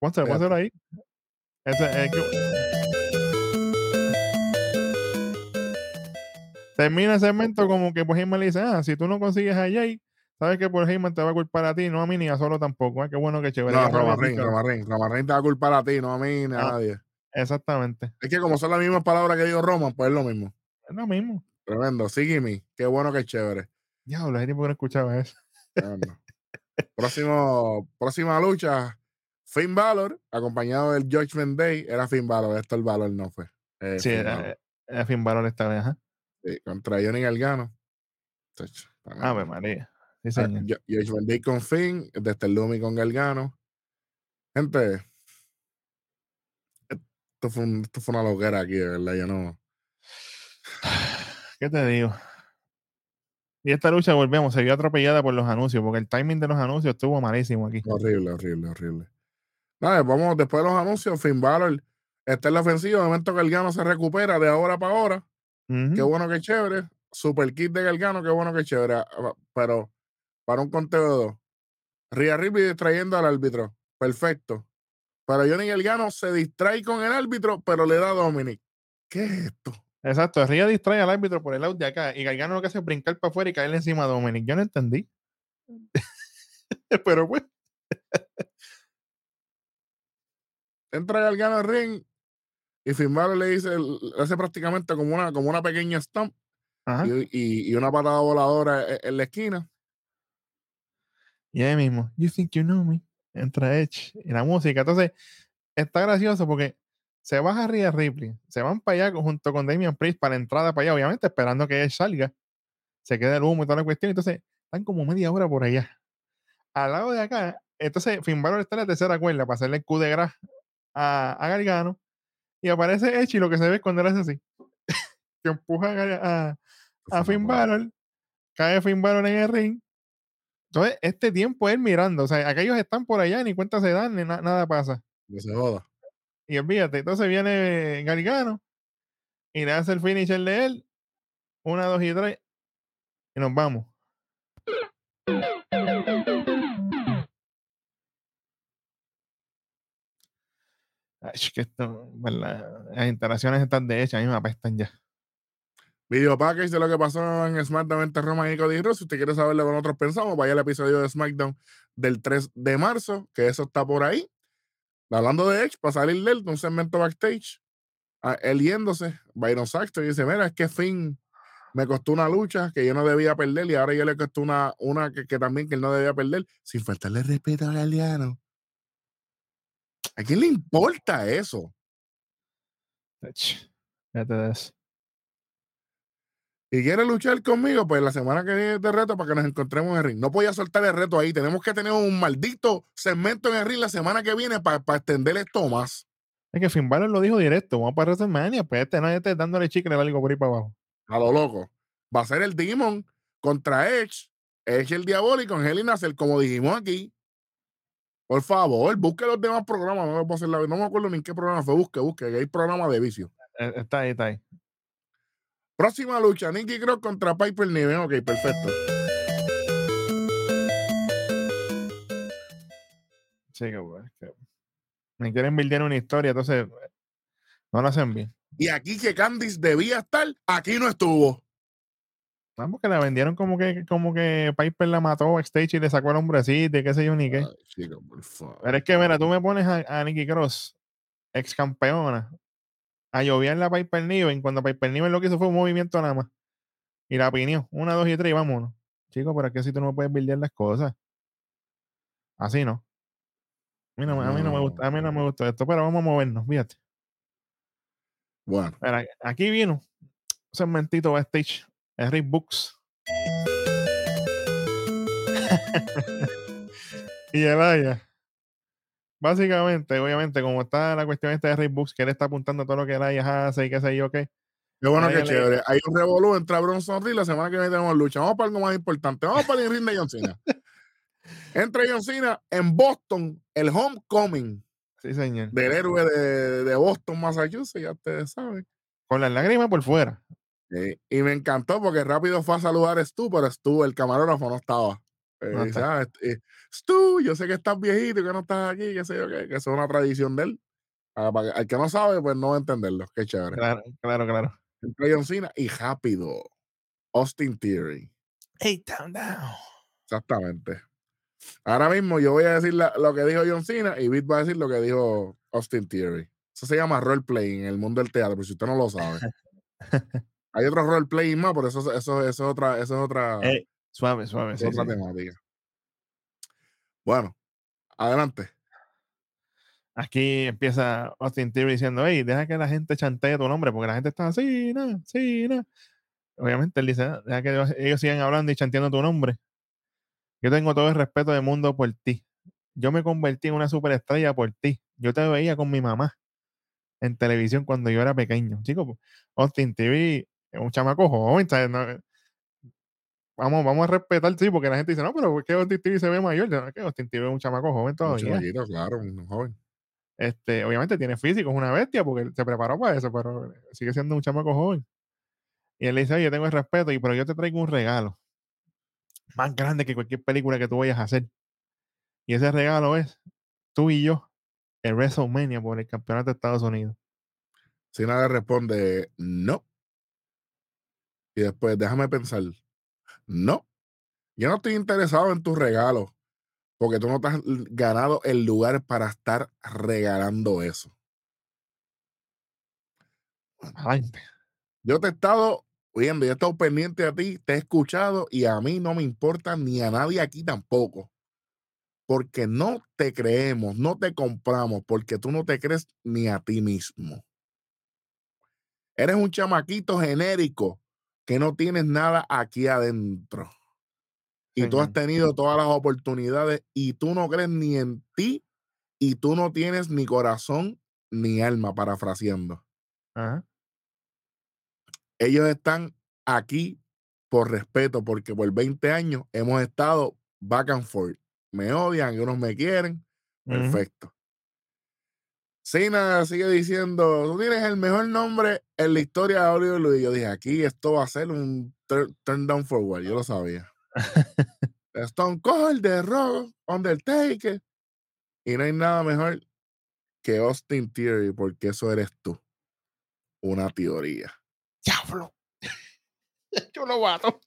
Pónselo, pónselo ahí. Ese, es que- Termina el segmento como que Paul Heyman le dice, ah, si tú no consigues a Jay, sabes que Paul Heyman te va a culpar a ti, no a mí ni a solo tampoco. Ah, qué bueno que chévere. No, Reigns. Roman Reigns te va a culpar a ti, no a mí ni a Ah. nadie. Exactamente. Es que como son las mismas palabras que digo Roman, pues es lo mismo. Es lo mismo. Tremendo. Sígueme. Qué bueno, qué chévere. Diablo, hay tiempo que no escuchaba eso. Tremendo. Próximo, próxima lucha. Finn Balor, acompañado del Judgment Day, era Finn Balor, esto el Balor no fue. eh, Sí, Finn era, Balor, era Finn Balor esta vez, ajá. sí, contra Johnny Gargano. Ave. María. Sí, Ah, señor. Ju- Judgment Day con Finn, desde el Lumi con Gargano. Gente, esto fue, un- esto fue una loquera aquí, de verdad. Yo no. ¿Qué te digo? Y esta lucha, volvemos, se vio atropellada por los anuncios, porque el timing de los anuncios estuvo malísimo aquí. Horrible, horrible, horrible. Nada, vamos después de los anuncios. Finn Balor está en la ofensiva. De momento Gargano se recupera de ahora para ahora. Qué bueno que chévere. Super kit de Gargano, qué bueno que chévere. Ah, Pero para un conteo de dos. Rhea Ripley distrayendo al árbitro. Perfecto. Pero Johnny Gargano se distrae con el árbitro, pero le da a Dominic. ¿Qué es esto? Exacto, Ría distrae al árbitro por el lado de acá y Gargano lo que hace es brincar para afuera y caerle encima a Dominic. Yo no entendí. Pero pues, Entra Gargano al ring y Finn Balor le dice, le hace prácticamente como una, como una pequeña stomp ajá. y, y- y una patada voladora en, en la esquina. Y ahí mismo, You think you know me. Entra Edge y la música. Entonces, está gracioso porque se baja Rhea Ripley, se van para allá junto con Damian Priest para la entrada para allá, obviamente esperando que Edge salga. Se quede el humo y toda la cuestión. Entonces, están como media hora por allá. Al lado de acá, entonces Finn Balor está en la tercera cuerda para hacerle el coup de gras a, a Gargano. Y aparece Edge y lo que se ve es cuando él hace así. que empuja a, a, a Finn Balor, cae Finn Balor en el ring. Entonces, este tiempo él mirando, o sea, aquellos están por allá, ni cuenta se dan, ni na- nada pasa. Que se joda. Y olvídate, entonces viene Gargano y le hace el finisher de él, una, dos y tres, y nos vamos. Ay, que esto, ¿verdad? Las instalaciones están de hecho, a mí me apestan ya. Video package de lo que pasó en SmackDown entre Roman y Cody Rhodes. Si usted quiere saber lo que nosotros pensamos, vaya al episodio de SmackDown del 3 de marzo, que eso está por ahí. Hablando de Edge, para salir de un segmento backstage, yéndose, Byron Saxton, y dice, mira, es que Finn me costó una lucha que yo no debía perder y ahora yo le costó una, una que, que también que él no debía perder, sin faltarle respeto a Galeano. ¿A quién le importa eso? Fíjate de eso. Y quiere luchar conmigo, pues la semana que viene de reto para que nos encontremos en el ring. No podía soltar el reto ahí. Tenemos que tener un maldito segmento en el ring la semana que viene para extender esto más. Es que Finn Balor lo dijo directo, vamos para WrestleMania, pues este no este dándole chicle algo por ahí para abajo. A lo loco. Va a ser el Demon contra Edge. Edge el diabólico, y Nasser, como dijimos aquí. Por favor, busque los demás programas. No, me puedo hacer la- no me acuerdo ni en qué programa fue. Busque, busque, que hay programa de vicio. Eh, Está ahí, está ahí. Próxima lucha, Nicky Cross contra Piper Niven. Ok, perfecto. Sí, que, que me quieren vender una historia, entonces no lo hacen bien. Y aquí que Candice debía estar, aquí no estuvo. Vamos que la vendieron como que, como que Piper la mató backstage y le sacó el hombrecito y qué sé yo ni qué. Ay, chico, por favor. Pero es que, mira, tú me pones a, a Nikki Cross, ex campeona, a llover la Piper Niven, cuando Piper Niven lo que hizo fue un movimiento nada más. Y la opinión, una, dos y tres y vámonos. Chicos, es que si tú no puedes bildear las cosas. Así no. A mí no, me- a mí no me gusta, a mí no me gusta esto, pero vamos a movernos, fíjate. Bueno, Mira, aquí vino un segmentito backstage, es Rick Books. y vaya. Básicamente, obviamente, como está la cuestión esta de Rick Books, que él está apuntando todo lo que Elias hace y qué sé yo qué. qué bueno, qué chévere. Hay un revolú entre Bronson Reed. La semana que viene tenemos lucha. Vamos para algo más importante. Vamos para el ring de John Cena. Entra John Cena en Boston, el homecoming Sí, señor. del héroe de, de Boston, Massachusetts. Ya ustedes saben. Con las lágrimas por fuera. Y me encantó porque rápido fue a saludar a Stu, pero Stu, el camarógrafo, no estaba. Eh, dice. "Ah, eh, Stu, yo sé que estás viejito y que no estás aquí, que sé yo qué, que eso es una tradición de él. Ah, para que- al que no sabe, pues no va a entenderlo. Qué chévere. Claro, claro, claro. Entra John Cena y rápido. Austin Theory. Hey, down, down. Exactamente. Ahora mismo yo voy a decir la- lo que dijo John Cena y Vic va a decir lo que dijo Austin Theory. Eso se llama roleplay en el mundo del teatro, por si usted no lo sabe. Hay otro roleplay más, pero eso, eso, eso es otra, eso es otra, Ey, suave, suave. sí, otra sí. temática. Bueno, adelante. Aquí empieza Austin Theory diciendo, hey, deja que la gente chantee tu nombre, porque la gente está así, no, sí, no. Obviamente él dice, "Ah, deja que ellos- ellos sigan hablando y chanteando tu nombre. Yo tengo todo el respeto del mundo por ti. Yo me convertí en una superestrella por ti. Yo te veía con mi mamá en televisión cuando yo era pequeño. Chicos, Austin Theory es un chamaco joven, ¿sabes? No- vamos, vamos a respetar, sí, porque la gente dice, no, pero ¿por qué Austin Theory se ve mayor? No, que Austin Theory es un chamaco joven Un todavía. chamaquito, claro, un joven. Este, obviamente tiene físico, es una bestia porque él se preparó para eso, pero sigue siendo un chamaco joven. Y él le dice, oye, yo tengo el respeto, y, pero yo te traigo un regalo más grande que cualquier película que tú vayas a hacer. Y ese regalo es tú y yo en WrestleMania por el campeonato de Estados Unidos. Cena le responde, no. Y después, déjame pensar, no. Yo no estoy interesado en tus regalos, porque tú no te has ganado el lugar para estar regalando eso. Yo te he estado viendo, yo he estado pendiente a ti, te he escuchado y a mí no me importa ni a nadie aquí tampoco. Porque no te creemos, no te compramos, porque tú no te crees ni a ti mismo. Eres un chamaquito genérico que no tienes nada aquí adentro. Y tú has tenido todas las oportunidades y tú no crees ni en ti y tú no tienes ni corazón ni alma, parafraseando. Ajá. ellos están aquí por respeto, porque por 20 años hemos estado back and forth. Me odian y unos me quieren. Perfecto. Cena sigue diciendo, tú tienes el mejor nombre en la historia de WWE. Y yo dije, aquí esto va a ser un tur- turn down forward. Yo lo sabía. Stone Cold, The Rock, Undertaker. Y no hay nada mejor que Austin Theory, porque eso eres tú. Una teoría. Diablo. Yo lo mato.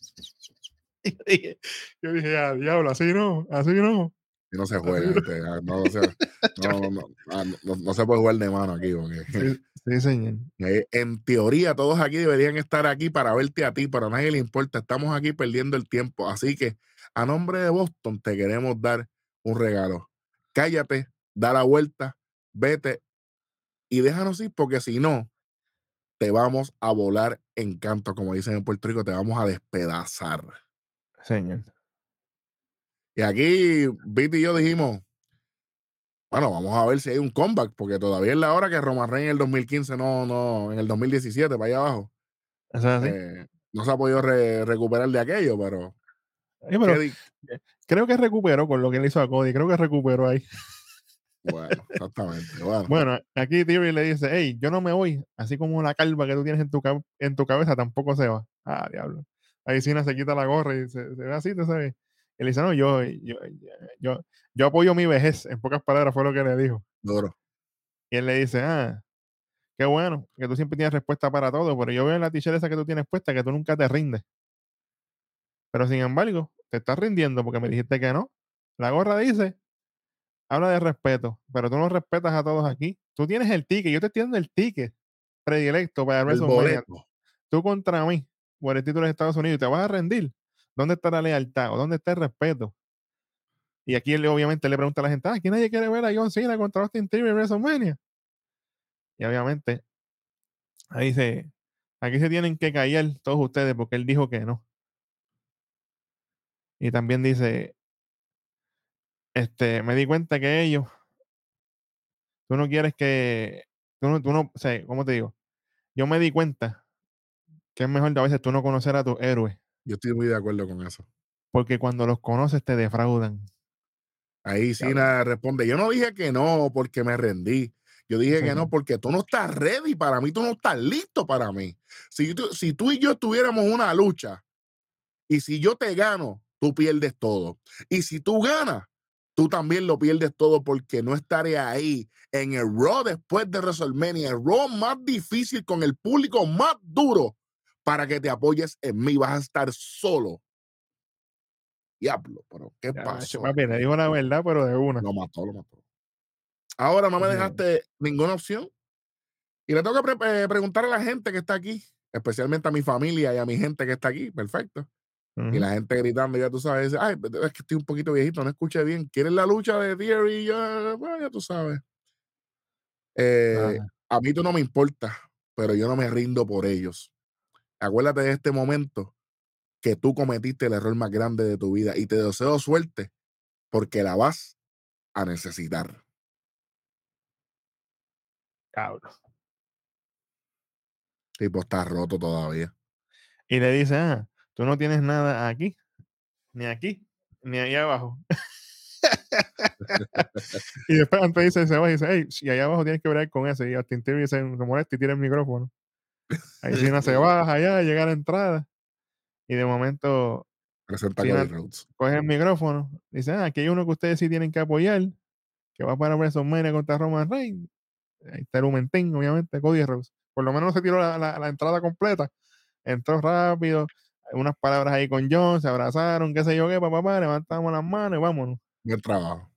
Yo dije, yo dije, ah, diablo, así no, así no. Y no se juega, gente, ah, no, se, no, no, no, ah, no- no se puede jugar de mano aquí, porque Sí, sí, señor. eh, en teoría todos aquí deberían estar aquí para verte a ti, pero a nadie le importa, estamos aquí perdiendo el tiempo, así que a nombre de Boston te queremos dar un regalo. Cállate, da la vuelta, vete y déjanos ir, porque si no, te vamos a volar en canto, como dicen en Puerto Rico, te vamos a despedazar. Señor. Y aquí, Viti y yo dijimos, bueno, vamos a ver si hay un comeback, porque todavía es la hora que Roman Reigns en el 2015, no, no, en el 2017, para allá abajo, ¿Eso es así? eh, no se ha podido re- recuperar de aquello, pero, Sí, pero ¿qué di- creo que recuperó con lo que le hizo a Cody. Creo que recuperó ahí. bueno, exactamente, bueno, Bueno, aquí Theory le dice, hey, yo no me voy, así como la calva que tú tienes en tu, en tu cabeza tampoco se va. Ah, diablo. Ahí Cena se quita la gorra y se, se ve así, ¿tú sabes? Y le dice, no, yo, yo, yo, yo apoyo mi vejez, en pocas palabras fue lo que le dijo. duro. Y él le dice, ah, qué bueno, que tú siempre tienes respuesta para todo, pero yo veo en la t-shirt esa que tú tienes puesta que tú nunca te rindes. Pero sin embargo, te estás rindiendo porque me dijiste que no. La gorra dice, habla de respeto, pero tú no respetas a todos aquí. Tú tienes el ticket, yo te estoy dando el ticket predilecto para El WrestleMania. Tú contra mí, por el título de Estados Unidos, ¿te vas a rendir? ¿Dónde está la lealtad o dónde está el respeto? Y aquí él obviamente le pregunta a la gente, ah, ¿quién nadie quiere ver a John Cena contra Austin Theory en WrestleMania? Y obviamente, ahí se, aquí se tienen que callar todos ustedes porque él dijo que no. Y también dice, este, me di cuenta que ellos, tú no quieres que, tú no, tú no, o ¿cómo te digo? Yo me di cuenta que es mejor a veces tú no conocer a tus héroes, Yo estoy muy de acuerdo con eso. porque cuando los conoces te defraudan. Ahí Cena responde, yo no dije que no porque me rendí. Yo dije que no porque tú no estás ready para mí, tú no estás listo para mí. Si tú, si tú y yo tuviéramos una lucha y si yo te gano, tú pierdes todo. Y si tú ganas, tú también lo pierdes todo porque no estaré ahí en el Raw después de WrestleMania, el Raw más difícil con el público más duro para que te apoyes en mí. Vas a estar solo. Diablo, pero ¿qué Ya, pasó? papi, le dijo la verdad, pero de una. Lo mató, lo mató. Ahora no me dejaste ninguna opción. Y le tengo que pre- eh, preguntar a la gente que está aquí, especialmente a mi familia y a mi gente que está aquí. Perfecto. y Ujú. la gente gritando, ya tú sabes, dice, ay, es que estoy un poquito viejito, no escuché bien. ¿Quieres la lucha de Theory? Y yo, bueno, ya tú sabes. Eh, a mí tú no me importa, pero yo no me rindo por ellos. Acuérdate de este momento que tú cometiste el error más grande de tu vida y te deseo suerte porque la vas a necesitar. Cabrón. Tipo, está roto todavía. Y le dice, ah, tú no tienes nada aquí, ni aquí, ni ahí abajo. y después antes dice, se va y dice, hey, si allá abajo tienes que ver con eso. Y Austin Theory se molesta y tira el micrófono. Ahí Cena se baja allá, llega a la entrada. Y de momento Presenta Sí, Cody na- Rhodes. coge el micrófono. Dice, ah, aquí hay uno que ustedes sí tienen que apoyar, que va para WrestleMania contra Roman Reigns. Ahí está el Humentín, obviamente, Cody Rhodes. Por lo menos no se tiró la, la- la entrada completa. Entró rápido, unas palabras ahí con John, se abrazaron, qué sé yo qué, papá, papá, levantamos las manos y vámonos. Buen trabajo.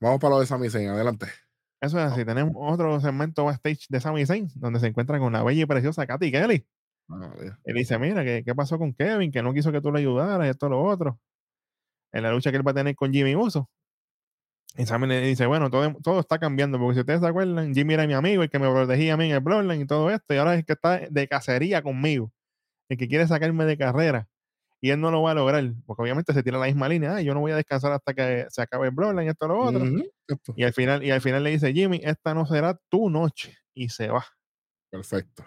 Vamos para lo de Sami Zayn, adelante. Eso es así. Tenemos otro segmento backstage de Sami Zayn, donde se encuentra con la bella y preciosa Katy Kelly. Ah, Dios. Él dice, mira, ¿qué, ¿qué pasó con Kevin? Que no quiso que tú le ayudaras y esto lo otro. En la lucha que él va a tener con Jimmy Uso. Y Sammy le dice, bueno, todo, todo está cambiando, porque si ustedes se acuerdan, Jimmy era mi amigo, el que me protegía a mí en el Bloodline y todo esto, y ahora es el que está de cacería conmigo, el que quiere sacarme de carrera, y él no lo va a lograr, porque obviamente se tira la misma línea, "Ah, yo no voy a descansar hasta que se acabe el Bloodline y esto lo otro. Y al final, y al final le dice, Jimmy, esta no será tu noche, y se va. Perfecto.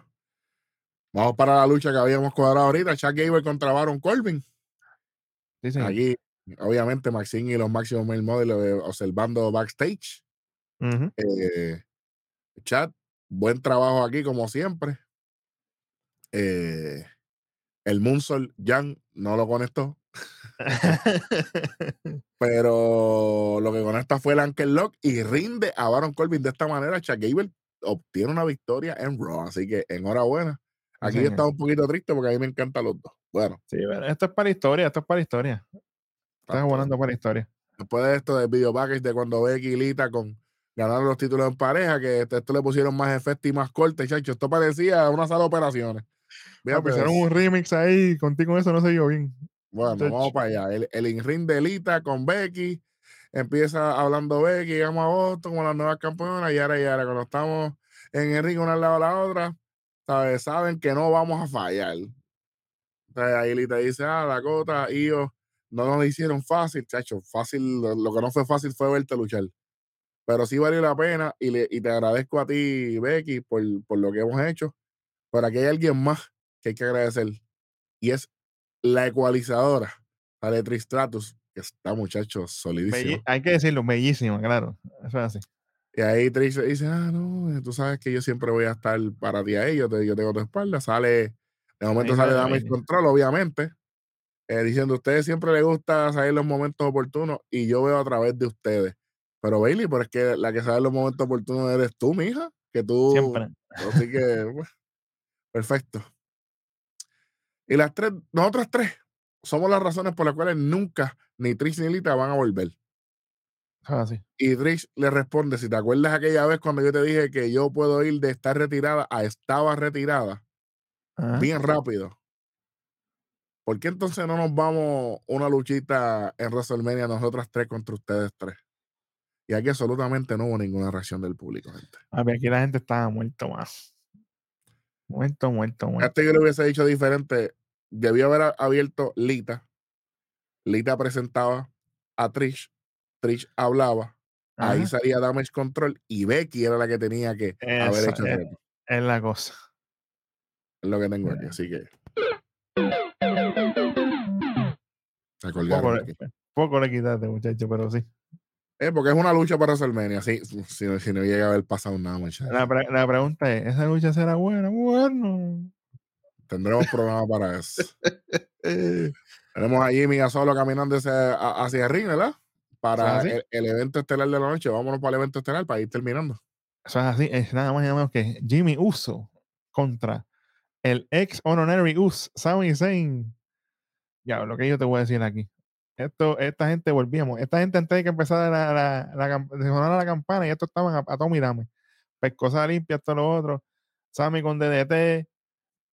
Vamos para la lucha que habíamos cuadrado ahorita. Chuck Gable contra Baron Corbin. Dice, Aquí, obviamente, Maxine y los máximos male models eh, observando backstage. Eh, chat, buen trabajo aquí, como siempre. Eh, el Moonsault, Jan no lo conectó, pero lo que conecta fue el Ankle Lock y rinde a Baron Corbin de esta manera. Chuck Gable obtiene una victoria en Raw, así que enhorabuena. Aquí yo señor. estaba un poquito triste porque a mí me encantan los dos. Bueno, Sí, pero esto es para historia, esto es para historia. Estás volando para historia. después de esto del video package de cuando Becky y Lita con ganaron los títulos en pareja, que esto, esto le pusieron más efecto y más corte, chacho. Esto parecía una sala de operaciones. Hicieron eso. un remix ahí, contigo eso no se dio bien. Bueno, vamos para allá. El, el in-ring de Lita con Becky. Empieza hablando Becky, llegamos a Boston como las nuevas campeonas y ahora y ahora cuando estamos en el ring una al lado de la otra, ¿sabes? saben que no vamos a fallar. Entonces ahí Lita dice, ah, Dakota, y yo, no nos lo hicieron fácil, chacho, fácil, lo, lo que no fue fácil fue verte luchar. Pero sí valió la pena y, le, y te agradezco a ti, Becky, por, por lo que hemos hecho. Pero aquí hay alguien más que hay que agradecer y es la ecualizadora, la de Tristratus, que está, muchacho, solidísimo. Belli- hay que decirlo, bellísimo, claro. Eso es así. Y ahí Trish dice, ah, no, tú sabes que yo siempre voy a estar para ti ahí, yo, te, yo tengo tu espalda. Sale, de momento sale Damage Bailey. Control, obviamente, eh, diciendo, a ustedes siempre les gusta salir los momentos oportunos y yo veo a través de ustedes. Pero Bailey, pero es que la que sabe los momentos oportunos eres tú, mija, que tú... Siempre. Así que, bueno, perfecto. Y las tres, nosotras tres, somos las razones por las cuales nunca ni Trish ni Lita van a volver. Es así. Y Trish le responde, si te acuerdas aquella vez cuando yo te dije que yo puedo ir de estar retirada a estaba retirada, Ajá. bien rápido. ¿Por qué entonces no nos vamos una luchita en WrestleMania nosotras tres contra ustedes tres? Y aquí absolutamente no hubo ninguna reacción del público, gente. A ver, aquí la gente estaba muerto más. Muerto, muerto, muerto. Este yo le hubiese dicho diferente. Debió haber abierto Lita. Lita presentaba a Trish. Trish hablaba. Ahí salía Damage Control y Becky era la que tenía que haber hecho es, reto. es la cosa. Es lo que tengo aquí, así que. Se Poco le, poco le quitaste, muchacho, pero sí. Eh, porque es una lucha para WrestleMania. Sí, si, no- si no llega a haber pasado nada, muchachos. La, pre- la pregunta es, ¿esa lucha será buena? Bueno. Tendremos programa para eso. Tenemos a Jimmy a solo caminando hacia, hacia el ring, ¿verdad? Para el, el evento estelar de la noche. Vámonos para el evento estelar para ir terminando. Eso es así, es nada más y nada menos que Jimmy Uso contra el ex honorary Us, Sami Zayn. Ya, lo que yo te voy a decir aquí. Esto, esta gente volvíamos. Esta gente antes de que empezara la, la, la, campana y estos estaban a, a todo mirame. Pescosa limpia, esto lo otro. Sammy con DDT,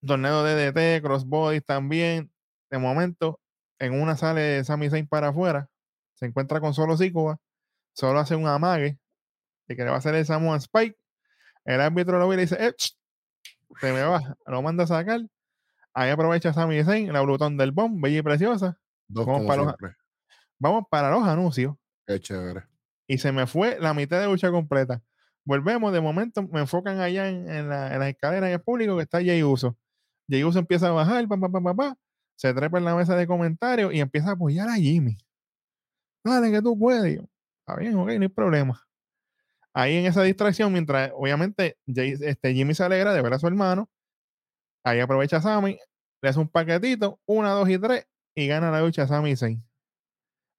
torneo DDT, crossbody también. de momento, en una sale Sami Zayn para afuera, se encuentra con solo Sikoa, solo hace un amague de que le va a hacer el Samoan Spike. El árbitro lo ve y le dice, eh, te me vas, lo manda a sacar. Ahí aprovecha Sami Zayn, la brutón del bomb, bella y preciosa. Dos Vamos para los- siempre. Vamos para los anuncios. Qué chévere. y se me fue la mitad de lucha completa. Volvemos, de momento me enfocan allá en, en la, en las escaleras en el público que está Jay Uso. Jay Uso empieza a bajar, pa, pa, pa, pa, pa, se trepa en la mesa de comentarios y empieza a apoyar a Jimmy. Dale, que tú puedes. Yo, Está bien, ok, no hay problema. Ahí en esa distracción, mientras obviamente Jay- este, Jimmy se alegra de ver a su hermano, ahí aprovecha a Sammy, le hace un paquetito, una, dos y tres, y gana la lucha Sammy Zayn.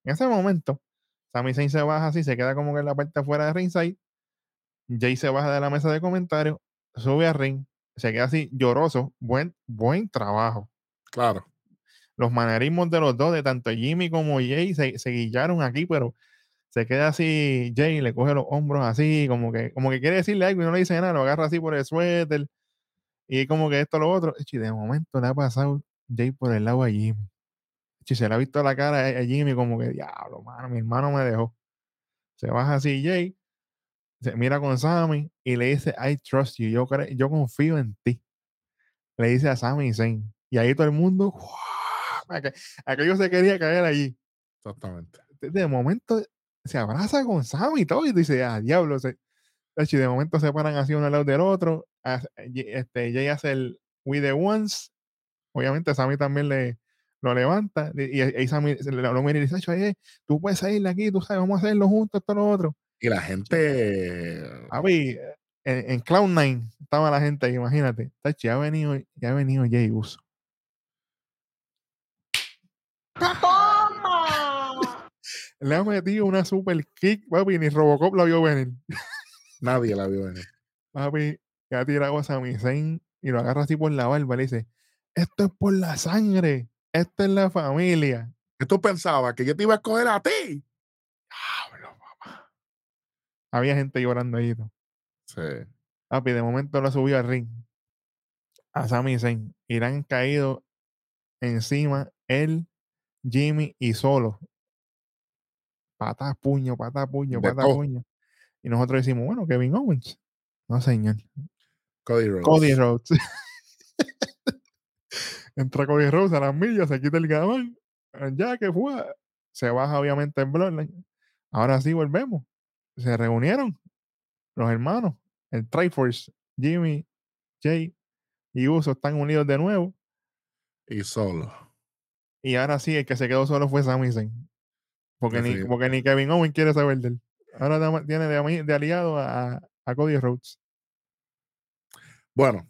En ese momento, Sami Zayn se baja así, se queda como que en la parte afuera de ringside. Jay se baja de la mesa de comentarios, sube a ring, se queda así lloroso. Buen, buen trabajo. Claro. Los manerismos de los dos, de tanto Jimmy como Jay, se, se guillaron aquí, pero se queda así. Jay le coge los hombros así, como que, como que quiere decirle algo y no le dice nada, lo agarra así por el suéter. Y como que esto, lo otro. Y de momento le ha pasado Jay por el lado a Jimmy. Y se le ha visto la cara a Jimmy como que, diablo, mano, mi hermano me dejó. Se baja así Jay, se mira con Sammy y le dice, I trust you, yo, yo confío en ti. Le dice a Sammy Zayn. Y ahí todo el mundo, aquello se quería caer allí. Exactamente. De, de momento se abraza con Sammy y todo y dice, ah, diablo. Se, de momento se paran así uno al lado del otro. Este, Jay hace el We the Ones. Obviamente Sammy también le lo levanta y, y, y Sammy se lo, mira y dice, "Acho, eh, tú puedes salir de aquí, tú sabes, vamos a hacerlo juntos, esto, lo otro. Y la gente. Papi, en, en Cloud9 estaba la gente ahí, imagínate. Tacho, ya ha venido, ya ha venido Jay Uso. Toma! Le ha metido una super kick, papi, ni Robocop la vio venir. Nadie la vio venir. Papi, que ha tirado a Sami Zayn y lo agarra así por la barba y le dice, esto es por la sangre, esto es la familia. ¿Qué tú pensabas? ¿Que yo te iba a escoger a ti? Diablo, papá. Había gente llorando ahí. ¿no? Sí. Papi, de momento lo subió al ring a Sami Zayn y le han caído encima él, Jimmy y solo. Patá, puño, patá, puño, todo. puño. Y nosotros decimos, bueno, Kevin Owens. No, señor. Cody Rhodes. Cody Rhodes. Entra Cody Rhodes a las millas, se quita el gabán. Ya que fue. Se baja obviamente el Bloodline. Ahora sí volvemos. Se reunieron los hermanos. El Triforce, Jimmy, Jay y Uso están unidos de nuevo. Y solo. Y ahora sí, el que se quedó solo fue Sami Zayn. Porque, ni, porque ni Kevin Owens quiere saber de él. Ahora tiene de, de aliado a, a Cody Rhodes. Bueno,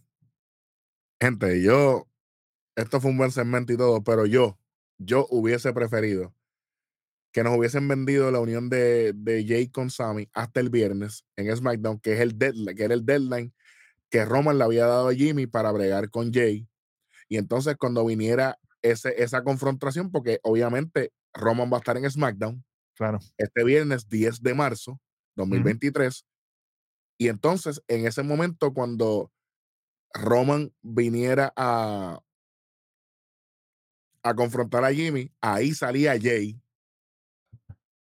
gente, yo, esto fue un buen segmento y todo, pero yo, yo hubiese preferido que nos hubiesen vendido la unión de, de Jay con Sammy hasta el viernes en SmackDown, que es el deadline, que era el deadline que Roman le había dado a Jimmy para bregar con Jay. Y entonces cuando viniera ese, esa confrontación, porque obviamente Roman va a estar en SmackDown Claro. este viernes 10 de marzo 2023. Y entonces, en ese momento, cuando Roman viniera a, a confrontar a Jimmy, ahí salía Jay.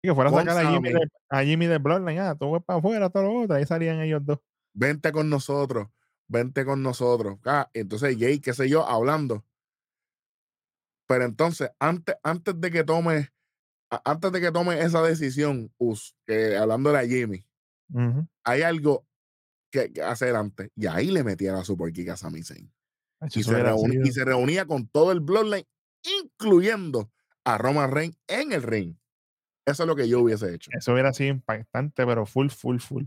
Y que fuera a sacar a Jimmy, de, a Jimmy de Bloodline. Ah, tú vas para afuera, todo lo otro. Ahí salían ellos dos. Vente con nosotros, vente con nosotros. Ah, entonces Jay, qué sé yo, hablando. Pero entonces, antes, antes de que tome, a- antes de que tome esa decisión, Us, que hablando de Jimmy, hay algo que, que hacer antes. Y ahí le metía la super kick a Sami Zayn. Se, y se reunía con todo el Bloodline, incluyendo a Roman Reigns en el ring. Eso es lo que yo hubiese hecho. Eso hubiera sido impactante, pero full, full, full.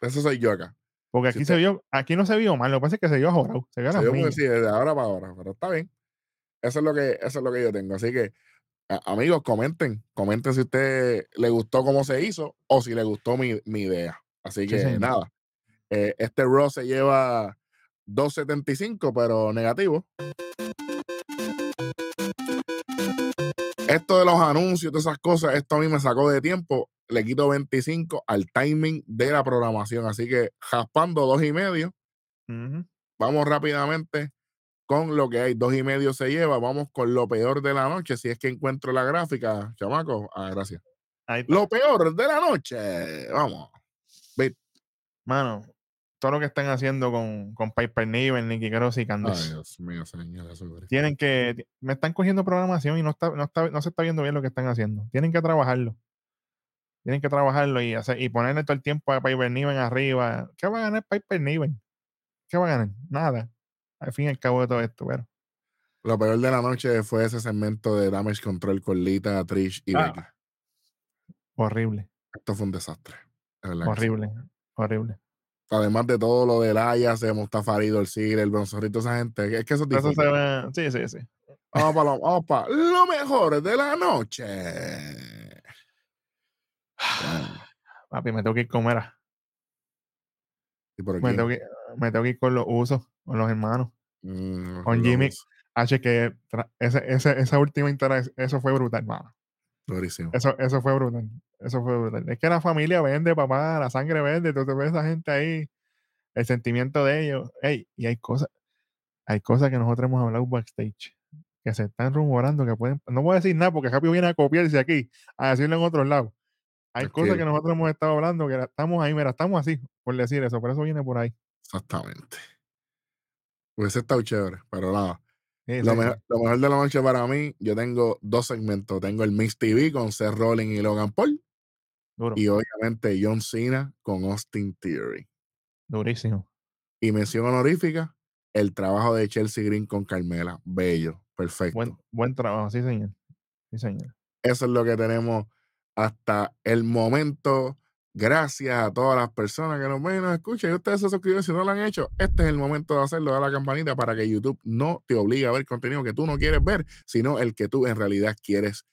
Eso soy yo acá. Porque Si aquí usted- se vio, aquí no se vio mal, lo que pasa es que se vio jorado. Se vio Se decir desde ahora para ahora, pero está bien. Eso es lo que, eso es lo que yo tengo. Así que, amigos, comenten. Comenten si a usted le gustó cómo se hizo o si le gustó mi, mi idea. Así Sí, que nada. Eh, este Raw se lleva 2.75, pero negativo. Esto de los anuncios, todas esas cosas, esto a mí me sacó de tiempo. Le quito 25 al timing de la programación. Así que, jaspando dos y medio, vamos rápidamente con lo que hay. Dos y medio se lleva. Vamos con lo peor de la noche. Si es que encuentro la gráfica, chamaco. Ah, gracias. Lo peor de la noche. Vamos. Mano, todo lo que están haciendo con, con Piper Niven, Nicky Cross y Ay, Candice. Dios mío, señor. Jesucristo. Tienen que. Me están cogiendo programación y no, está, no, está, no se está viendo bien lo que están haciendo. Tienen que trabajarlo. Tienen que trabajarlo y, hacer, y ponerle todo el tiempo a Piper Niven arriba. ¿Qué va a ganar Piper Niven? ¿Qué va a ganar? Nada. Al fin y al cabo de todo esto, pero. Lo peor de la noche fue ese segmento de Damage Control con Lita, Trish y Ah, Becky. Horrible, Esto fue un desastre. horrible, horrible. Además de todo lo del Ayas, de Mustafarido, el Sigre, el Bronzorrito, esa gente. Es que eso es Eso se ve. Sí, sí, sí. Vamos para lo, vamos lo mejor de la noche. Papi, me tengo que ir con, por me tengo que, me tengo que ir con los usos, con los hermanos. mm, con Jimmy. H que ese, ese- esa última interacción, eso fue brutal, mano. Durísimo. Eso, eso fue brutal. Eso fue brutal. Es que la familia vende, papá, la sangre vende, tú te ves esa gente ahí, el sentimiento de ellos. Ey, y hay cosas, hay cosas que nosotros hemos hablado backstage, que se están rumorando que pueden, no voy a decir nada porque rápido viene a copiarse aquí, a decirlo en otros lados. Hay Es cosas que- que nosotros hemos estado hablando que estamos ahí, mira, estamos así, por decir eso, por eso viene por ahí. Exactamente. Hubiese estado chévere, pero nada. Sí, Lo, sí, mejor, lo mejor de la noche para mí, yo tengo dos segmentos. Tengo el Mix TV con Seth Rollins y Logan Paul. Duro, Y obviamente John Cena con Austin Theory. durísimo. Y mención honorífica, el trabajo de Chelsea Green con Carmela. Bello, perfecto. Buen, buen trabajo, sí, señor. Sí, señor. Eso es lo que tenemos hasta el momento. Gracias a todas las personas que nos ven y nos escuchan. Y ustedes se suscriben si no lo han hecho. Este es el momento de hacerlo, dar la campanita para que YouTube no te obligue a ver contenido que tú no quieres ver, sino el que tú en realidad quieres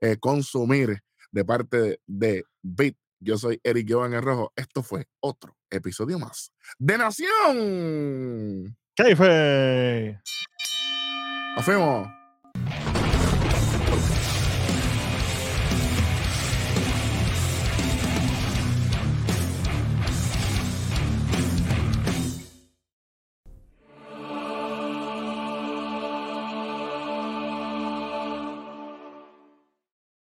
eh, consumir de parte de, Bit. Yo soy Eric Jovan el Rojo. Esto fue otro episodio más de Nación. ¡Keife! Nos vemos.